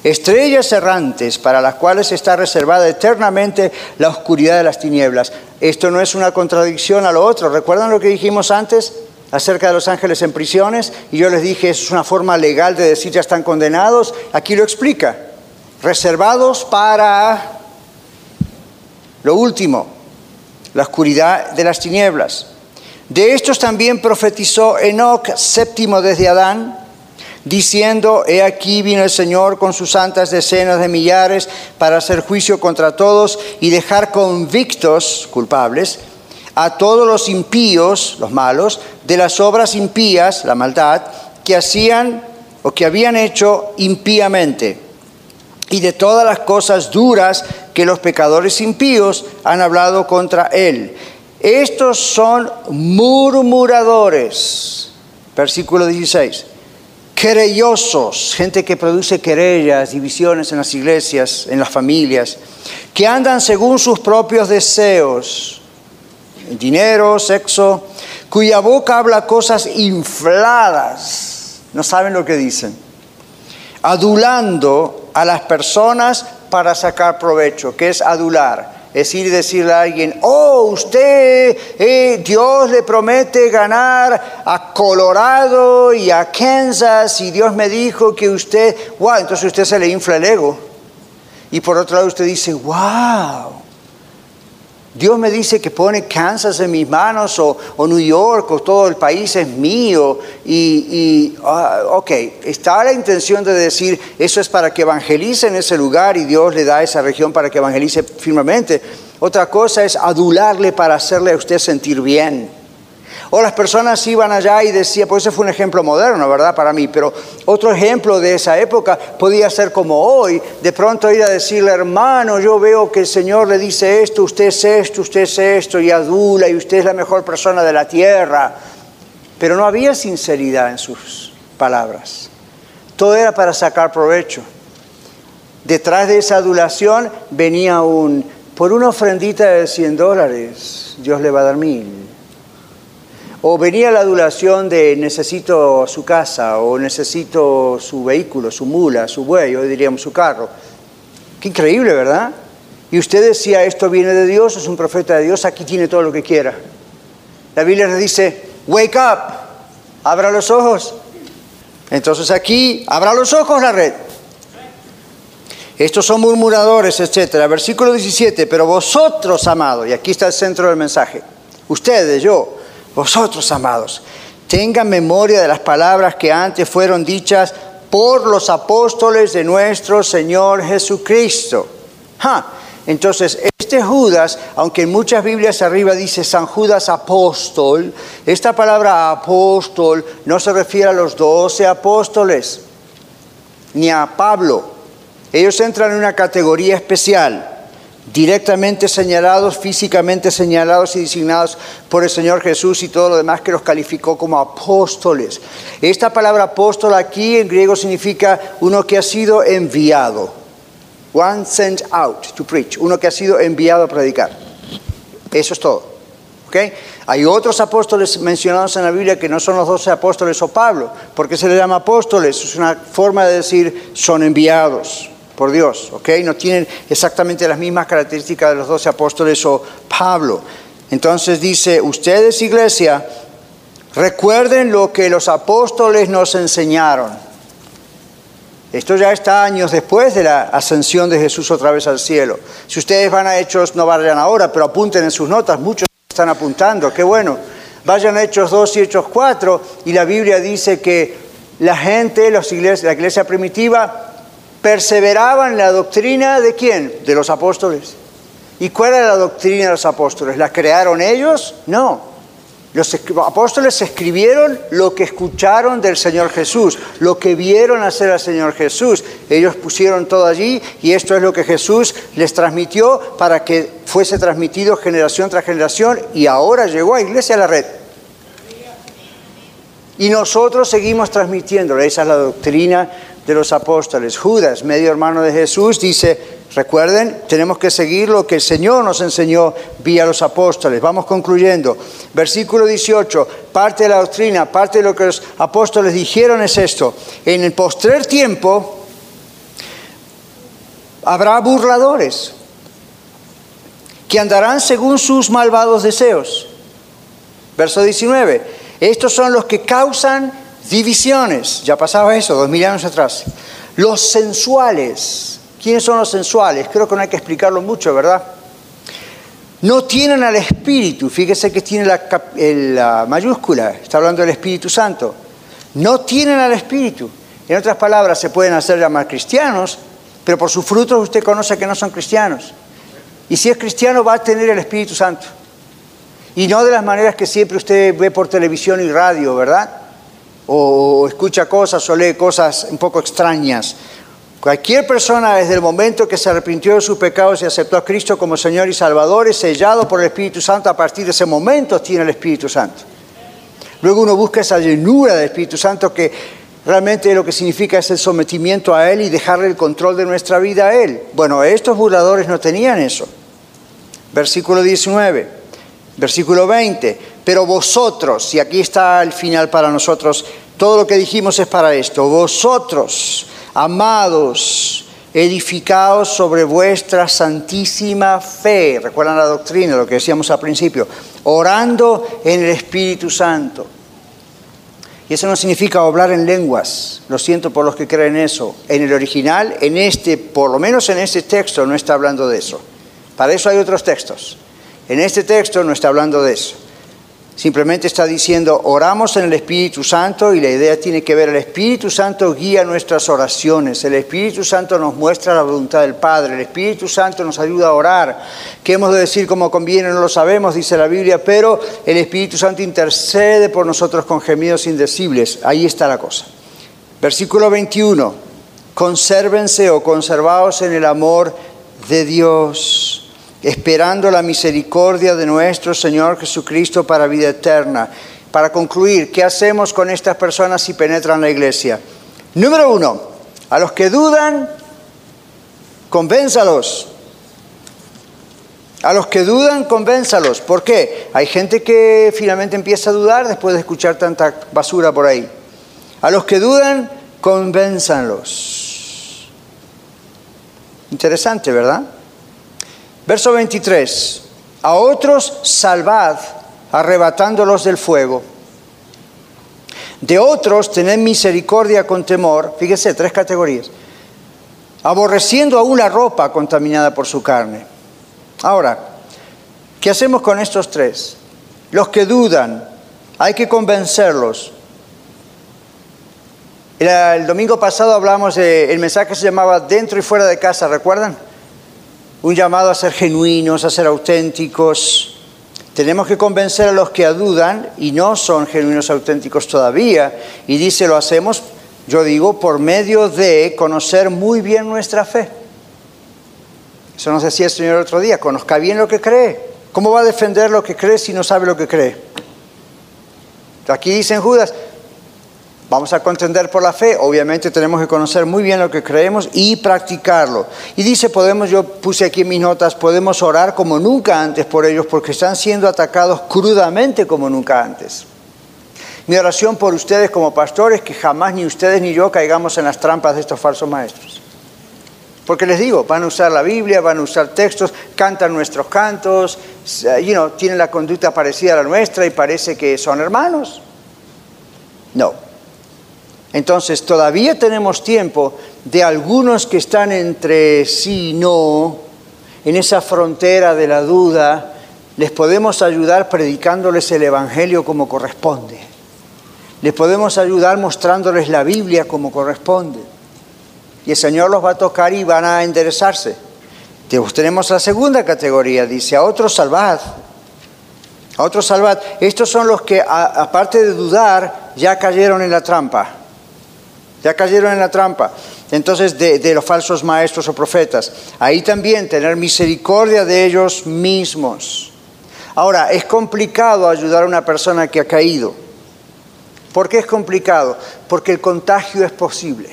estrellas errantes para las cuales está reservada eternamente la oscuridad de las tinieblas. Esto no es una contradicción a lo otro. ¿Recuerdan lo que dijimos antes acerca de los ángeles en prisiones? Y yo les dije, es una forma legal de decir ya están condenados. Aquí lo explica. Reservados para lo último, la oscuridad de las tinieblas. De estos también profetizó Enoch, séptimo desde Adán diciendo, He aquí vino el Señor con sus santas decenas de millares para hacer juicio contra todos y dejar convictos, culpables, a todos los impíos, los malos, de las obras impías, la maldad, que hacían o que habían hecho impíamente, y de todas las cosas duras que los pecadores impíos han hablado contra él. Estos son murmuradores. Versículo 16 querellosos, gente que produce querellas, divisiones en las iglesias, en las familias, que andan según sus propios deseos, dinero, sexo, cuya boca habla cosas infladas, no saben lo que dicen, adulando a las personas para sacar provecho, que es adular es ir y decirle a alguien, oh, usted, eh, Dios le promete ganar a Colorado y a Kansas y Dios me dijo que usted, wow, entonces usted se le infla el ego. Y por otro lado usted dice, wow, Dios me dice que pone Kansas en mis manos o, New York o todo el país es mío. Y, ah, ok, está la intención de decir eso es para que evangelice en ese lugar y Dios le da esa región para que evangelice firmemente. Otra cosa es adularle para hacerle a usted sentir bien. O las personas iban allá y decían, pues ese fue un ejemplo moderno, ¿verdad? Para mí, pero otro ejemplo de esa época podía ser como hoy, de pronto ir a decirle, hermano, yo veo que el Señor le dice esto, usted es esto, usted es esto, y adula, y usted es la mejor persona de la tierra. Pero no había sinceridad en sus palabras. Todo era para sacar provecho. Detrás de esa adulación venía un, por una ofrendita de 100 dólares, Dios le va a dar mil. O venía la adulación de necesito su casa, o necesito su vehículo, su mula, su buey, o diríamos su carro. Qué increíble, ¿verdad? Y usted decía, esto viene de Dios, es un profeta de Dios, aquí tiene todo lo que quiera. La Biblia le dice, wake up, abra los ojos. Entonces aquí, abra los ojos la red. Estos son murmuradores, etc. Versículo 17, pero vosotros, amados, y aquí está el centro del mensaje, ustedes, yo, vosotros, amados, tengan memoria de las palabras que antes fueron dichas por los apóstoles de nuestro Señor Jesucristo. Entonces, este Judas, aunque en muchas Biblias arriba dice San Judas apóstol, esta palabra apóstol no se refiere a los doce apóstoles, ni a Pablo. Ellos entran en una categoría especial directamente señalados, físicamente señalados y designados por el Señor Jesús y todo lo demás que los calificó como apóstoles. Esta palabra apóstol aquí en griego significa uno que ha sido enviado. One sent out to preach, uno que ha sido enviado a predicar. Eso es todo. ¿Okay? Hay otros apóstoles mencionados en la Biblia que no son los doce apóstoles o Pablo. ¿Por qué se le llama apóstoles? Es una forma de decir son enviados por Dios, ¿ok? No tienen exactamente las mismas características de los doce apóstoles o Pablo. Entonces dice, ustedes iglesia, recuerden lo que los apóstoles nos enseñaron. Esto ya está años después de la ascensión de Jesús otra vez al cielo. Si ustedes van a Hechos, no vayan ahora, pero apunten en sus notas, muchos están apuntando, qué bueno. Vayan a Hechos 2 y Hechos 4 y la Biblia dice que la gente, la iglesia primitiva, perseveraban en la doctrina de quién? De los apóstoles. ¿Y cuál era la doctrina de los apóstoles? ¿La crearon ellos? No. Los apóstoles escribieron lo que escucharon del Señor Jesús, lo que vieron hacer al Señor Jesús. Ellos pusieron todo allí y esto es lo que Jesús les transmitió para que fuese transmitido generación tras generación y ahora llegó a Iglesia a la Red. Y nosotros seguimos transmitiendo, esa es la doctrina de los apóstoles. Judas, medio hermano de Jesús, dice, recuerden, tenemos que seguir lo que el Señor nos enseñó vía los apóstoles. Vamos concluyendo. Versículo 18, parte de la doctrina, parte de lo que los apóstoles dijeron es esto. En el postrer tiempo habrá burladores que andarán según sus malvados deseos. Verso 19, estos son los que causan Divisiones, ya pasaba eso, dos mil años atrás. Los sensuales, ¿quiénes son los sensuales? Creo que no hay que explicarlo mucho, ¿verdad? No tienen al Espíritu, fíjese que tiene la, la mayúscula, está hablando del Espíritu Santo. No tienen al Espíritu. En otras palabras, se pueden hacer llamar cristianos, pero por sus frutos usted conoce que no son cristianos. Y si es cristiano va a tener el Espíritu Santo. Y no de las maneras que siempre usted ve por televisión y radio, ¿verdad? O escucha cosas o lee cosas un poco extrañas. Cualquier persona desde el momento que se arrepintió de sus pecados y aceptó a Cristo como Señor y Salvador es sellado por el Espíritu Santo. A partir de ese momento tiene el Espíritu Santo. Luego uno busca esa llenura del Espíritu Santo que realmente lo que significa es el sometimiento a Él y dejarle el control de nuestra vida a Él. Bueno, estos burladores no tenían eso. Versículo 19, versículo 20. Pero vosotros, y aquí está el final para nosotros, todo lo que dijimos es para esto, vosotros amados, edificados sobre vuestra santísima fe. Recuerdan la doctrina, lo que decíamos al principio, orando en el Espíritu Santo. Y eso no significa hablar en lenguas, lo siento por los que creen eso. En el original, en este, por lo menos en este texto, no está hablando de eso. Para eso hay otros textos. En este texto no está hablando de eso. Simplemente está diciendo, oramos en el Espíritu Santo y la idea tiene que ver, el Espíritu Santo guía nuestras oraciones, el Espíritu Santo nos muestra la voluntad del Padre, el Espíritu Santo nos ayuda a orar. ¿Qué hemos de decir como conviene? No lo sabemos, dice la Biblia, pero el Espíritu Santo intercede por nosotros con gemidos indecibles. Ahí está la cosa. Versículo 21, consérvense o conservaos en el amor de Dios esperando la misericordia de nuestro Señor Jesucristo para vida eterna. Para concluir, ¿qué hacemos con estas personas si penetran la iglesia? Número uno, a los que dudan, convénzalos. A los que dudan, convénzalos. ¿Por qué? Hay gente que finalmente empieza a dudar después de escuchar tanta basura por ahí. A los que dudan, convénzalos. Interesante, ¿verdad? Verso 23. A otros salvad, arrebatándolos del fuego. De otros tened misericordia con temor. Fíjese, tres categorías. Aborreciendo aún la ropa contaminada por su carne. Ahora, ¿qué hacemos con estos tres? Los que dudan, hay que convencerlos. El, domingo pasado hablamos de, el mensaje se llamaba Dentro y fuera de casa, ¿recuerdan? Un llamado a ser genuinos, a ser auténticos. Tenemos que convencer a los que dudan y no son genuinos auténticos todavía. Y dice, lo hacemos, yo digo, por medio de conocer muy bien nuestra fe. Eso nos decía el Señor el otro día, conozca bien lo que cree. ¿Cómo va a defender lo que cree si no sabe lo que cree? Aquí dicen Judas, Vamos a contender por la fe, obviamente tenemos que conocer muy bien lo que creemos y practicarlo. Y dice, podemos, yo puse aquí mis notas, podemos orar como nunca antes por ellos porque están siendo atacados crudamente como nunca antes. Mi oración por ustedes como pastores, que jamás ni ustedes ni yo caigamos en las trampas de estos falsos maestros. Porque les digo, van a usar la Biblia, van a usar textos, cantan nuestros cantos, you tienen la conducta parecida a la nuestra y parece que son hermanos. No, entonces todavía tenemos tiempo de algunos que están entre sí y no, en esa frontera de la duda, les podemos ayudar predicándoles el Evangelio como corresponde. Les podemos ayudar mostrándoles la Biblia como corresponde. Y el Señor los va a tocar y van a enderezarse. Tenemos la segunda categoría, dice, a otros salvad. A otros salvad. Estos son los que, aparte de dudar, ya cayeron en la trampa ya cayeron en la trampa. Entonces, de, los falsos maestros o profetas. Ahí también tener misericordia de ellos mismos. Ahora, es complicado ayudar a una persona que ha caído. ¿Por qué es complicado? Porque el contagio es posible.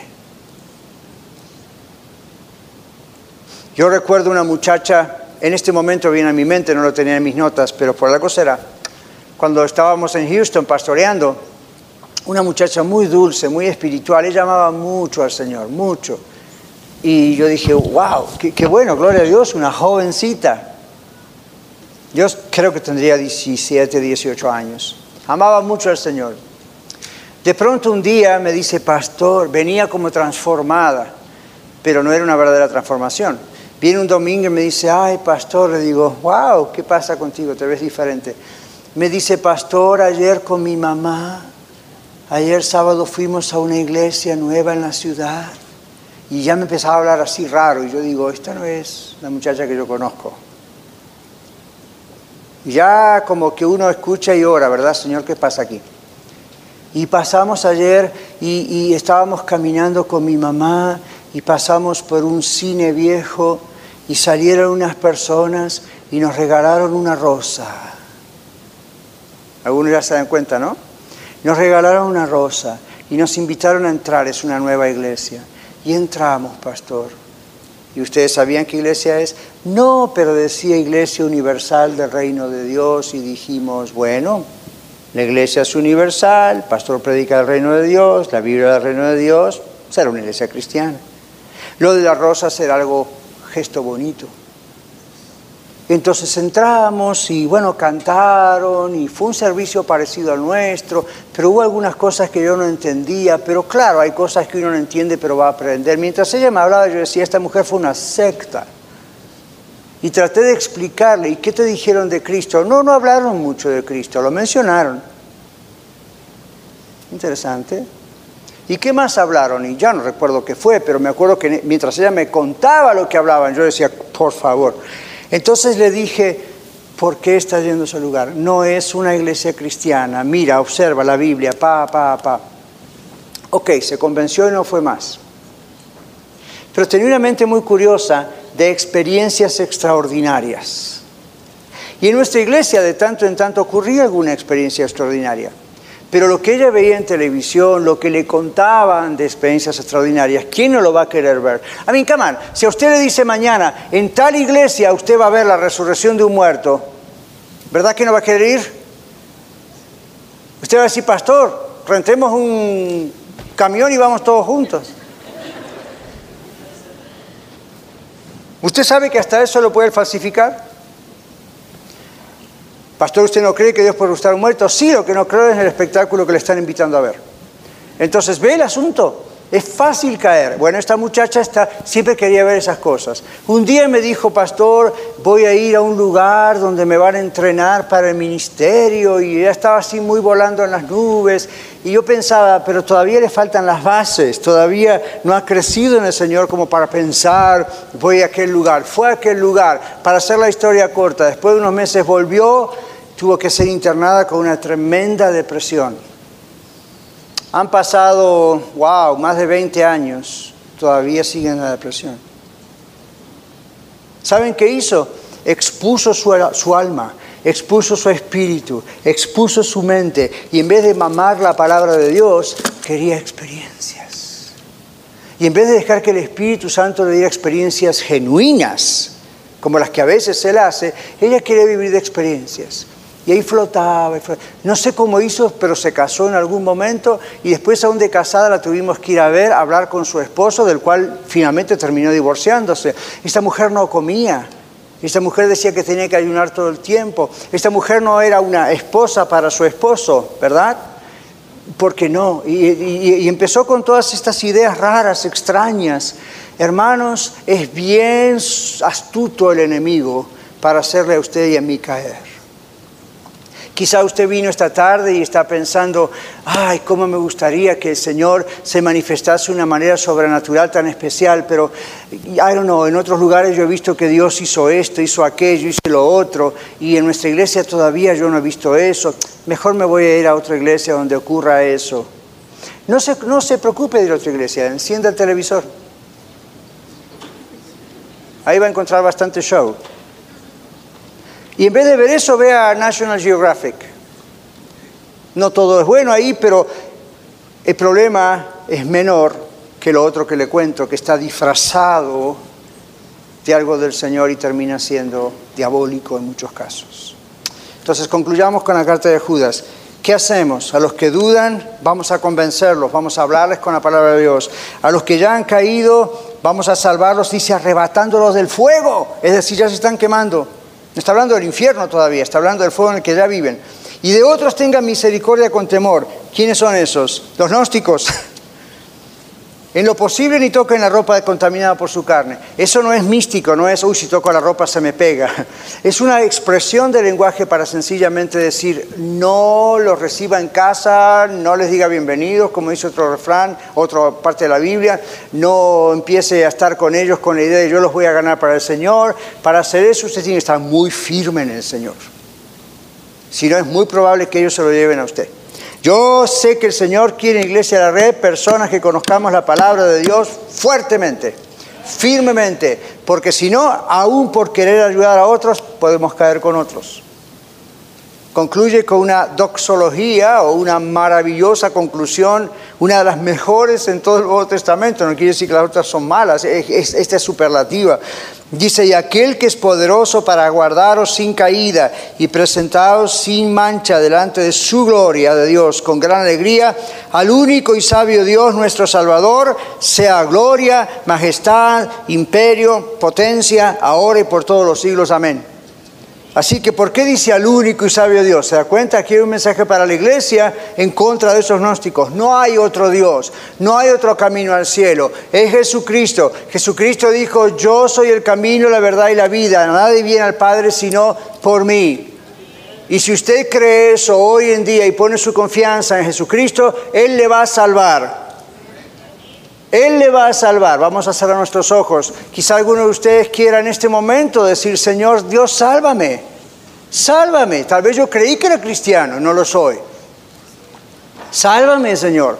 Yo recuerdo una muchacha, en este momento viene a mi mente, no lo tenía en mis notas, pero por algo será. Cuando estábamos en Houston pastoreando, una muchacha muy dulce, muy espiritual, ella amaba mucho al Señor, mucho. Y yo dije, wow, qué, bueno, gloria a Dios, una jovencita. Yo creo que tendría 17, 18 años. Amaba mucho al Señor. De pronto un día me dice, pastor, venía como transformada, pero no era una verdadera transformación. Viene un domingo y me dice, ay, pastor, le digo, wow, ¿qué pasa contigo? Te ves diferente. Me dice, pastor, ayer con mi mamá ayer sábado fuimos a una iglesia nueva en la ciudad y ya me empezaba a hablar así raro y yo digo, esta no es la muchacha que yo conozco. Ya como que uno escucha y ora, ¿verdad, Señor? ¿Qué pasa aquí? Y pasamos ayer y, estábamos caminando con mi mamá y pasamos por un cine viejo y salieron unas personas y nos regalaron una rosa. Algunos ya se dan cuenta, ¿no? Nos regalaron una rosa y nos invitaron a entrar, es una nueva iglesia. Y entramos, pastor. ¿Y ustedes sabían qué iglesia es? No, pero decía Iglesia Universal del Reino de Dios y dijimos, bueno, la iglesia es universal, el pastor predica el reino de Dios, la Biblia del reino de Dios, será una iglesia cristiana. Lo de las rosas era algo gesto bonito. Entonces entramos y bueno, cantaron y fue un servicio parecido al nuestro, pero hubo algunas cosas que yo no entendía, pero claro, hay cosas que uno no entiende pero va a aprender. Mientras ella me hablaba yo decía, esta mujer fue una secta. Y traté de explicarle, ¿y qué te dijeron de Cristo? No, no hablaron mucho de Cristo, lo mencionaron. Interesante. ¿Y qué más hablaron? Y ya no recuerdo qué fue, pero me acuerdo que mientras ella me contaba lo que hablaban, yo decía, por favor. Entonces le dije, ¿por qué estás yendo a ese lugar? No es una iglesia cristiana. Mira, observa la Biblia, pa, pa, pa. Ok, se convenció y no fue más. Pero tenía una mente muy curiosa de experiencias extraordinarias. Y en nuestra iglesia de tanto en tanto ocurría alguna experiencia extraordinaria. Pero lo que ella veía en televisión, lo que le contaban de experiencias extraordinarias, ¿quién no lo va a querer ver? A mí, Camán, si a usted le dice mañana, en tal iglesia usted va a ver la resurrección de un muerto, ¿verdad que no va a querer ir? Usted va a decir, pastor, rentemos un camión y vamos todos juntos. ¿Usted sabe que hasta eso lo puede falsificar? Pastor, ¿usted no cree que Dios puede gustar un muerto? Sí, lo que no creo es el espectáculo que le están invitando a ver. Entonces, ve el asunto. Es fácil caer. Bueno, esta muchacha está, siempre quería ver esas cosas. Un día me dijo, pastor, voy a ir a un lugar donde me van a entrenar para el ministerio y ella estaba así muy volando en las nubes. Y yo pensaba, pero todavía le faltan las bases, todavía no ha crecido en el Señor como para pensar, voy a aquel lugar. Fue a aquel lugar, para hacer la historia corta. Después de unos meses volvió tuvo que ser internada con una tremenda depresión. Han pasado, wow, más de 20 años, todavía sigue en la depresión. ¿Saben qué hizo? Expuso su, su alma, expuso su espíritu, expuso su mente y en vez de mamar la palabra de Dios, quería experiencias. Y en vez de dejar que el Espíritu Santo le diera experiencias genuinas, como las que a veces Él hace, ella quiere vivir de experiencias. Y ahí flotaba, No sé cómo hizo, pero se casó en algún momento y después aún de casada la tuvimos que ir a ver, a hablar con su esposo, del cual finalmente terminó divorciándose. Esta mujer no comía. Esta mujer decía que tenía que ayunar todo el tiempo. Esta mujer no era una esposa para su esposo, ¿verdad? Porque no. Y, y empezó con todas estas ideas raras, extrañas. Hermanos, es bien astuto el enemigo para hacerle a usted y a mí caer. Quizá usted vino esta tarde y está pensando, ay, cómo me gustaría que el Señor se manifestase de una manera sobrenatural tan especial, pero, I don't know, en otros lugares yo he visto que Dios hizo esto, hizo aquello, hizo lo otro, y en nuestra iglesia todavía yo no he visto eso. Mejor me voy a ir a otra iglesia donde ocurra eso. No se, no se preocupe de otra iglesia, encienda el televisor. Ahí va a encontrar bastante show. Y en vez de ver eso, vea National Geographic. No todo es bueno ahí, pero el problema es menor que lo otro que le cuento, que está disfrazado de algo del Señor y termina siendo diabólico en muchos casos. Entonces concluyamos con la carta de Judas. ¿Qué hacemos? A los que dudan, vamos a convencerlos, vamos a hablarles con la palabra de Dios. A los que ya han caído, vamos a salvarlos, dice, arrebatándolos del fuego. Es decir, ya se están quemando. No está hablando del infierno todavía, está hablando del fuego en el que ya viven. Y de otros tengan misericordia con temor. ¿Quiénes son esos? Los gnósticos. En lo posible ni toquen la ropa contaminada por su carne. Eso no es místico, no es, uy, si toco la ropa se me pega. Es una expresión de lenguaje para sencillamente decir, no los reciba en casa, no les diga bienvenidos, como dice otro refrán, otra parte de la Biblia, no empiece a estar con ellos con la idea de yo los voy a ganar para el Señor. Para hacer eso usted tiene que estar muy firme en el Señor. Si no, es muy probable que ellos se lo lleven a usted. Yo sé que el Señor quiere en Iglesia de la Red personas que conozcamos la palabra de Dios fuertemente, firmemente, porque si no, aún por querer ayudar a otros, podemos caer con otros. Concluye con una doxología o una maravillosa conclusión, una de las mejores en todo el Nuevo Testamento. No quiere decir que las otras son malas, esta es superlativa. Dice, y aquel que es poderoso para guardaros sin caída y presentaros sin mancha delante de su gloria de Dios con gran alegría, al único y sabio Dios nuestro Salvador, sea gloria, majestad, imperio, potencia, ahora y por todos los siglos. Amén. Así que, ¿por qué dice al único y sabio Dios? ¿Se da cuenta? Aquí hay un mensaje para la iglesia en contra de esos gnósticos. No hay otro Dios, no hay otro camino al cielo. Es Jesucristo. Jesucristo dijo, yo soy el camino, la verdad y la vida. Nadie viene al Padre sino por mí. Y si usted cree eso hoy en día y pone su confianza en Jesucristo, Él le va a salvar. Él le va a salvar. Vamos a cerrar nuestros ojos. Quizá alguno de ustedes quiera en este momento decir, Señor Dios, sálvame. Sálvame. Tal vez yo creí que era cristiano, no lo soy. Sálvame, Señor.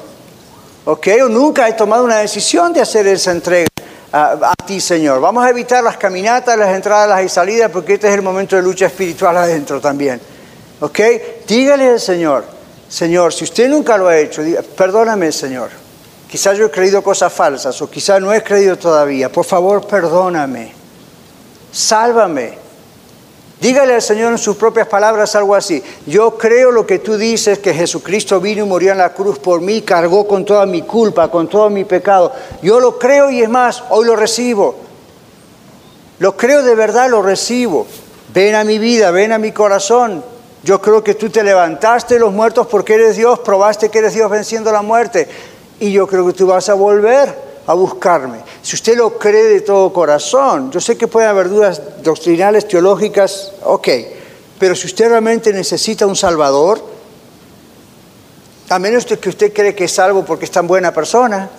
¿Ok? O nunca he tomado una decisión de hacer esa entrega a, ti, Señor. Vamos a evitar las caminatas, las entradas, y salidas, porque este es el momento de lucha espiritual adentro también. ¿Ok? Dígale al Señor, Señor, si usted nunca lo ha hecho, perdóname, Señor. Quizás yo he creído cosas falsas o quizás no he creído todavía. Por favor, perdóname. Sálvame. Dígale al Señor en sus propias palabras algo así. Yo creo lo que tú dices, que Jesucristo vino y murió en la cruz por mí, cargó con toda mi culpa, con todo mi pecado. Yo lo creo y es más, hoy lo recibo. Lo creo de verdad, lo recibo. Ven a mi vida, ven a mi corazón. Yo creo que tú te levantaste de los muertos porque eres Dios, probaste que eres Dios venciendo la muerte y yo creo que tú vas a volver a buscarme. Si usted lo cree de todo corazón, yo sé que puede haber dudas doctrinales, teológicas, ok, pero si usted realmente necesita un Salvador, a menos que usted cree que es salvo porque es tan buena persona,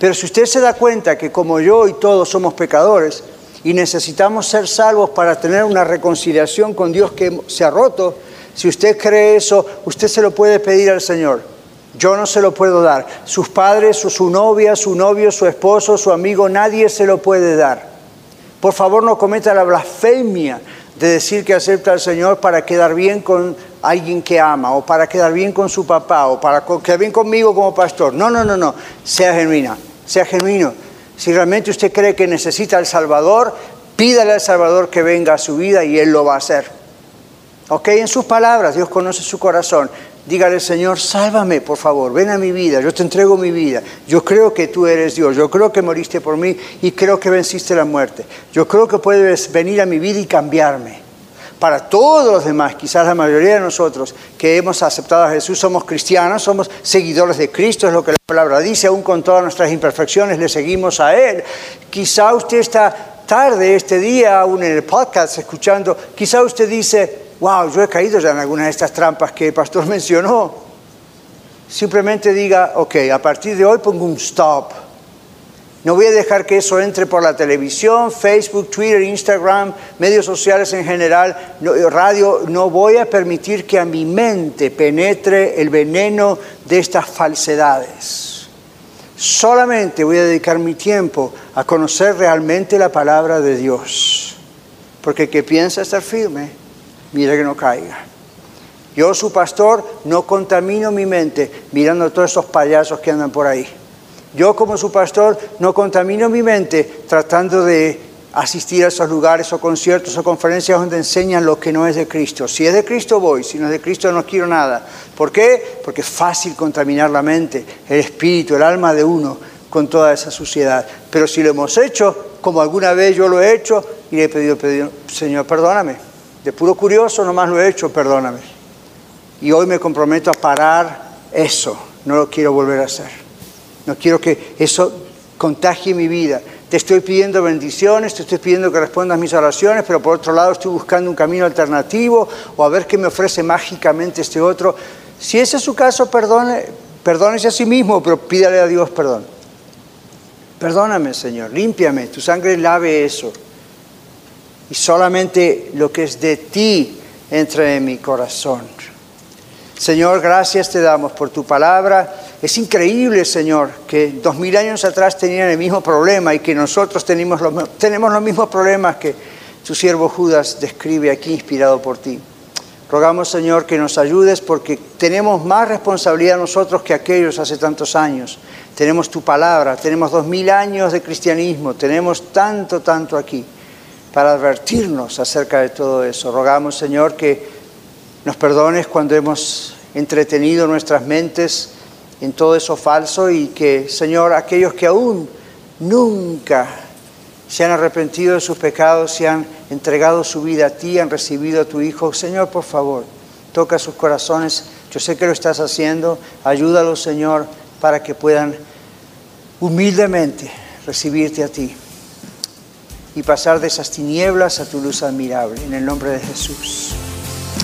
pero si usted se da cuenta que como yo y todos somos pecadores y necesitamos ser salvos para tener una reconciliación con Dios que se ha roto, si usted cree eso, usted se lo puede pedir al Señor. Yo no se lo puedo dar. Sus padres, su, novia, su novio, su esposo, su amigo, nadie se lo puede dar. Por favor, no cometa la blasfemia de decir que acepta al Señor para quedar bien con alguien que ama, o para quedar bien con su papá, o para quedar bien conmigo como pastor. No, no, no, no. Sea genuina, sea genuino. Si realmente usted cree que necesita al Salvador, pídale al Salvador que venga a su vida y Él lo va a hacer. Ok, en sus palabras, Dios conoce su corazón. Dígale, Señor, sálvame, por favor, ven a mi vida, yo te entrego mi vida. Yo creo que tú eres Dios, yo creo que moriste por mí y creo que venciste la muerte. Yo creo que puedes venir a mi vida y cambiarme. Para todos los demás, quizás la mayoría de nosotros que hemos aceptado a Jesús somos cristianos, somos seguidores de Cristo, es lo que la palabra dice, aún con todas nuestras imperfecciones le seguimos a Él. Quizá usted está tarde este día, aún en el podcast, escuchando, quizá usted dice, wow, yo he caído ya en alguna de estas trampas que el pastor mencionó. Simplemente diga, ok, a partir de hoy pongo un stop. No voy a dejar que eso entre por la televisión, Facebook, Twitter, Instagram, medios sociales en general, radio. No voy a permitir que a mi mente penetre el veneno de estas falsedades. Solamente voy a dedicar mi tiempo a conocer realmente la palabra de Dios. Porque el que piensa estar firme, mire que no caiga. Yo, su pastor, no contamino mi mente mirando a todos esos payasos que andan por ahí. Yo, como su pastor, no contamino mi mente tratando de asistir a esos lugares o conciertos o conferencias donde enseñan lo que no es de Cristo. Si es de Cristo voy, si no es de Cristo no quiero nada. ¿Por qué? Porque es fácil contaminar la mente, el espíritu, el alma de uno con toda esa suciedad. Pero si lo hemos hecho, como alguna vez yo lo he hecho, y le he pedido, pedido Señor, perdóname, de puro curioso nomás lo he hecho, perdóname. Y hoy me comprometo a parar eso. No lo quiero volver a hacer. No quiero que eso contagie mi vida. Te estoy pidiendo bendiciones, te estoy pidiendo que respondas mis oraciones, pero por otro lado estoy buscando un camino alternativo o a ver qué me ofrece mágicamente este otro. Si ese es su caso, perdone, perdónese a sí mismo, pero pídale a Dios perdón. Perdóname, Señor, límpiame, tu sangre lave eso. Y solamente lo que es de ti entre en mi corazón. Señor, gracias te damos por tu palabra. Es increíble, Señor, que dos mil años atrás tenían el mismo problema y que nosotros tenemos los, mismos problemas que tu siervo Judas describe aquí, inspirado por ti. Rogamos, Señor, que nos ayudes porque tenemos más responsabilidad nosotros que aquellos hace tantos años. Tenemos tu palabra, tenemos dos mil años de cristianismo, tenemos tanto, tanto aquí para advertirnos acerca de todo eso. Rogamos, Señor, que nos perdones cuando hemos entretenido nuestras mentes en todo eso falso y que, Señor, aquellos que aún nunca se han arrepentido de sus pecados, se han entregado su vida a ti, han recibido a tu Hijo. Señor, por favor, toca sus corazones. Yo sé que lo estás haciendo. Ayúdalos, Señor, para que puedan humildemente recibirte a ti y pasar de esas tinieblas a tu luz admirable. En el nombre de Jesús.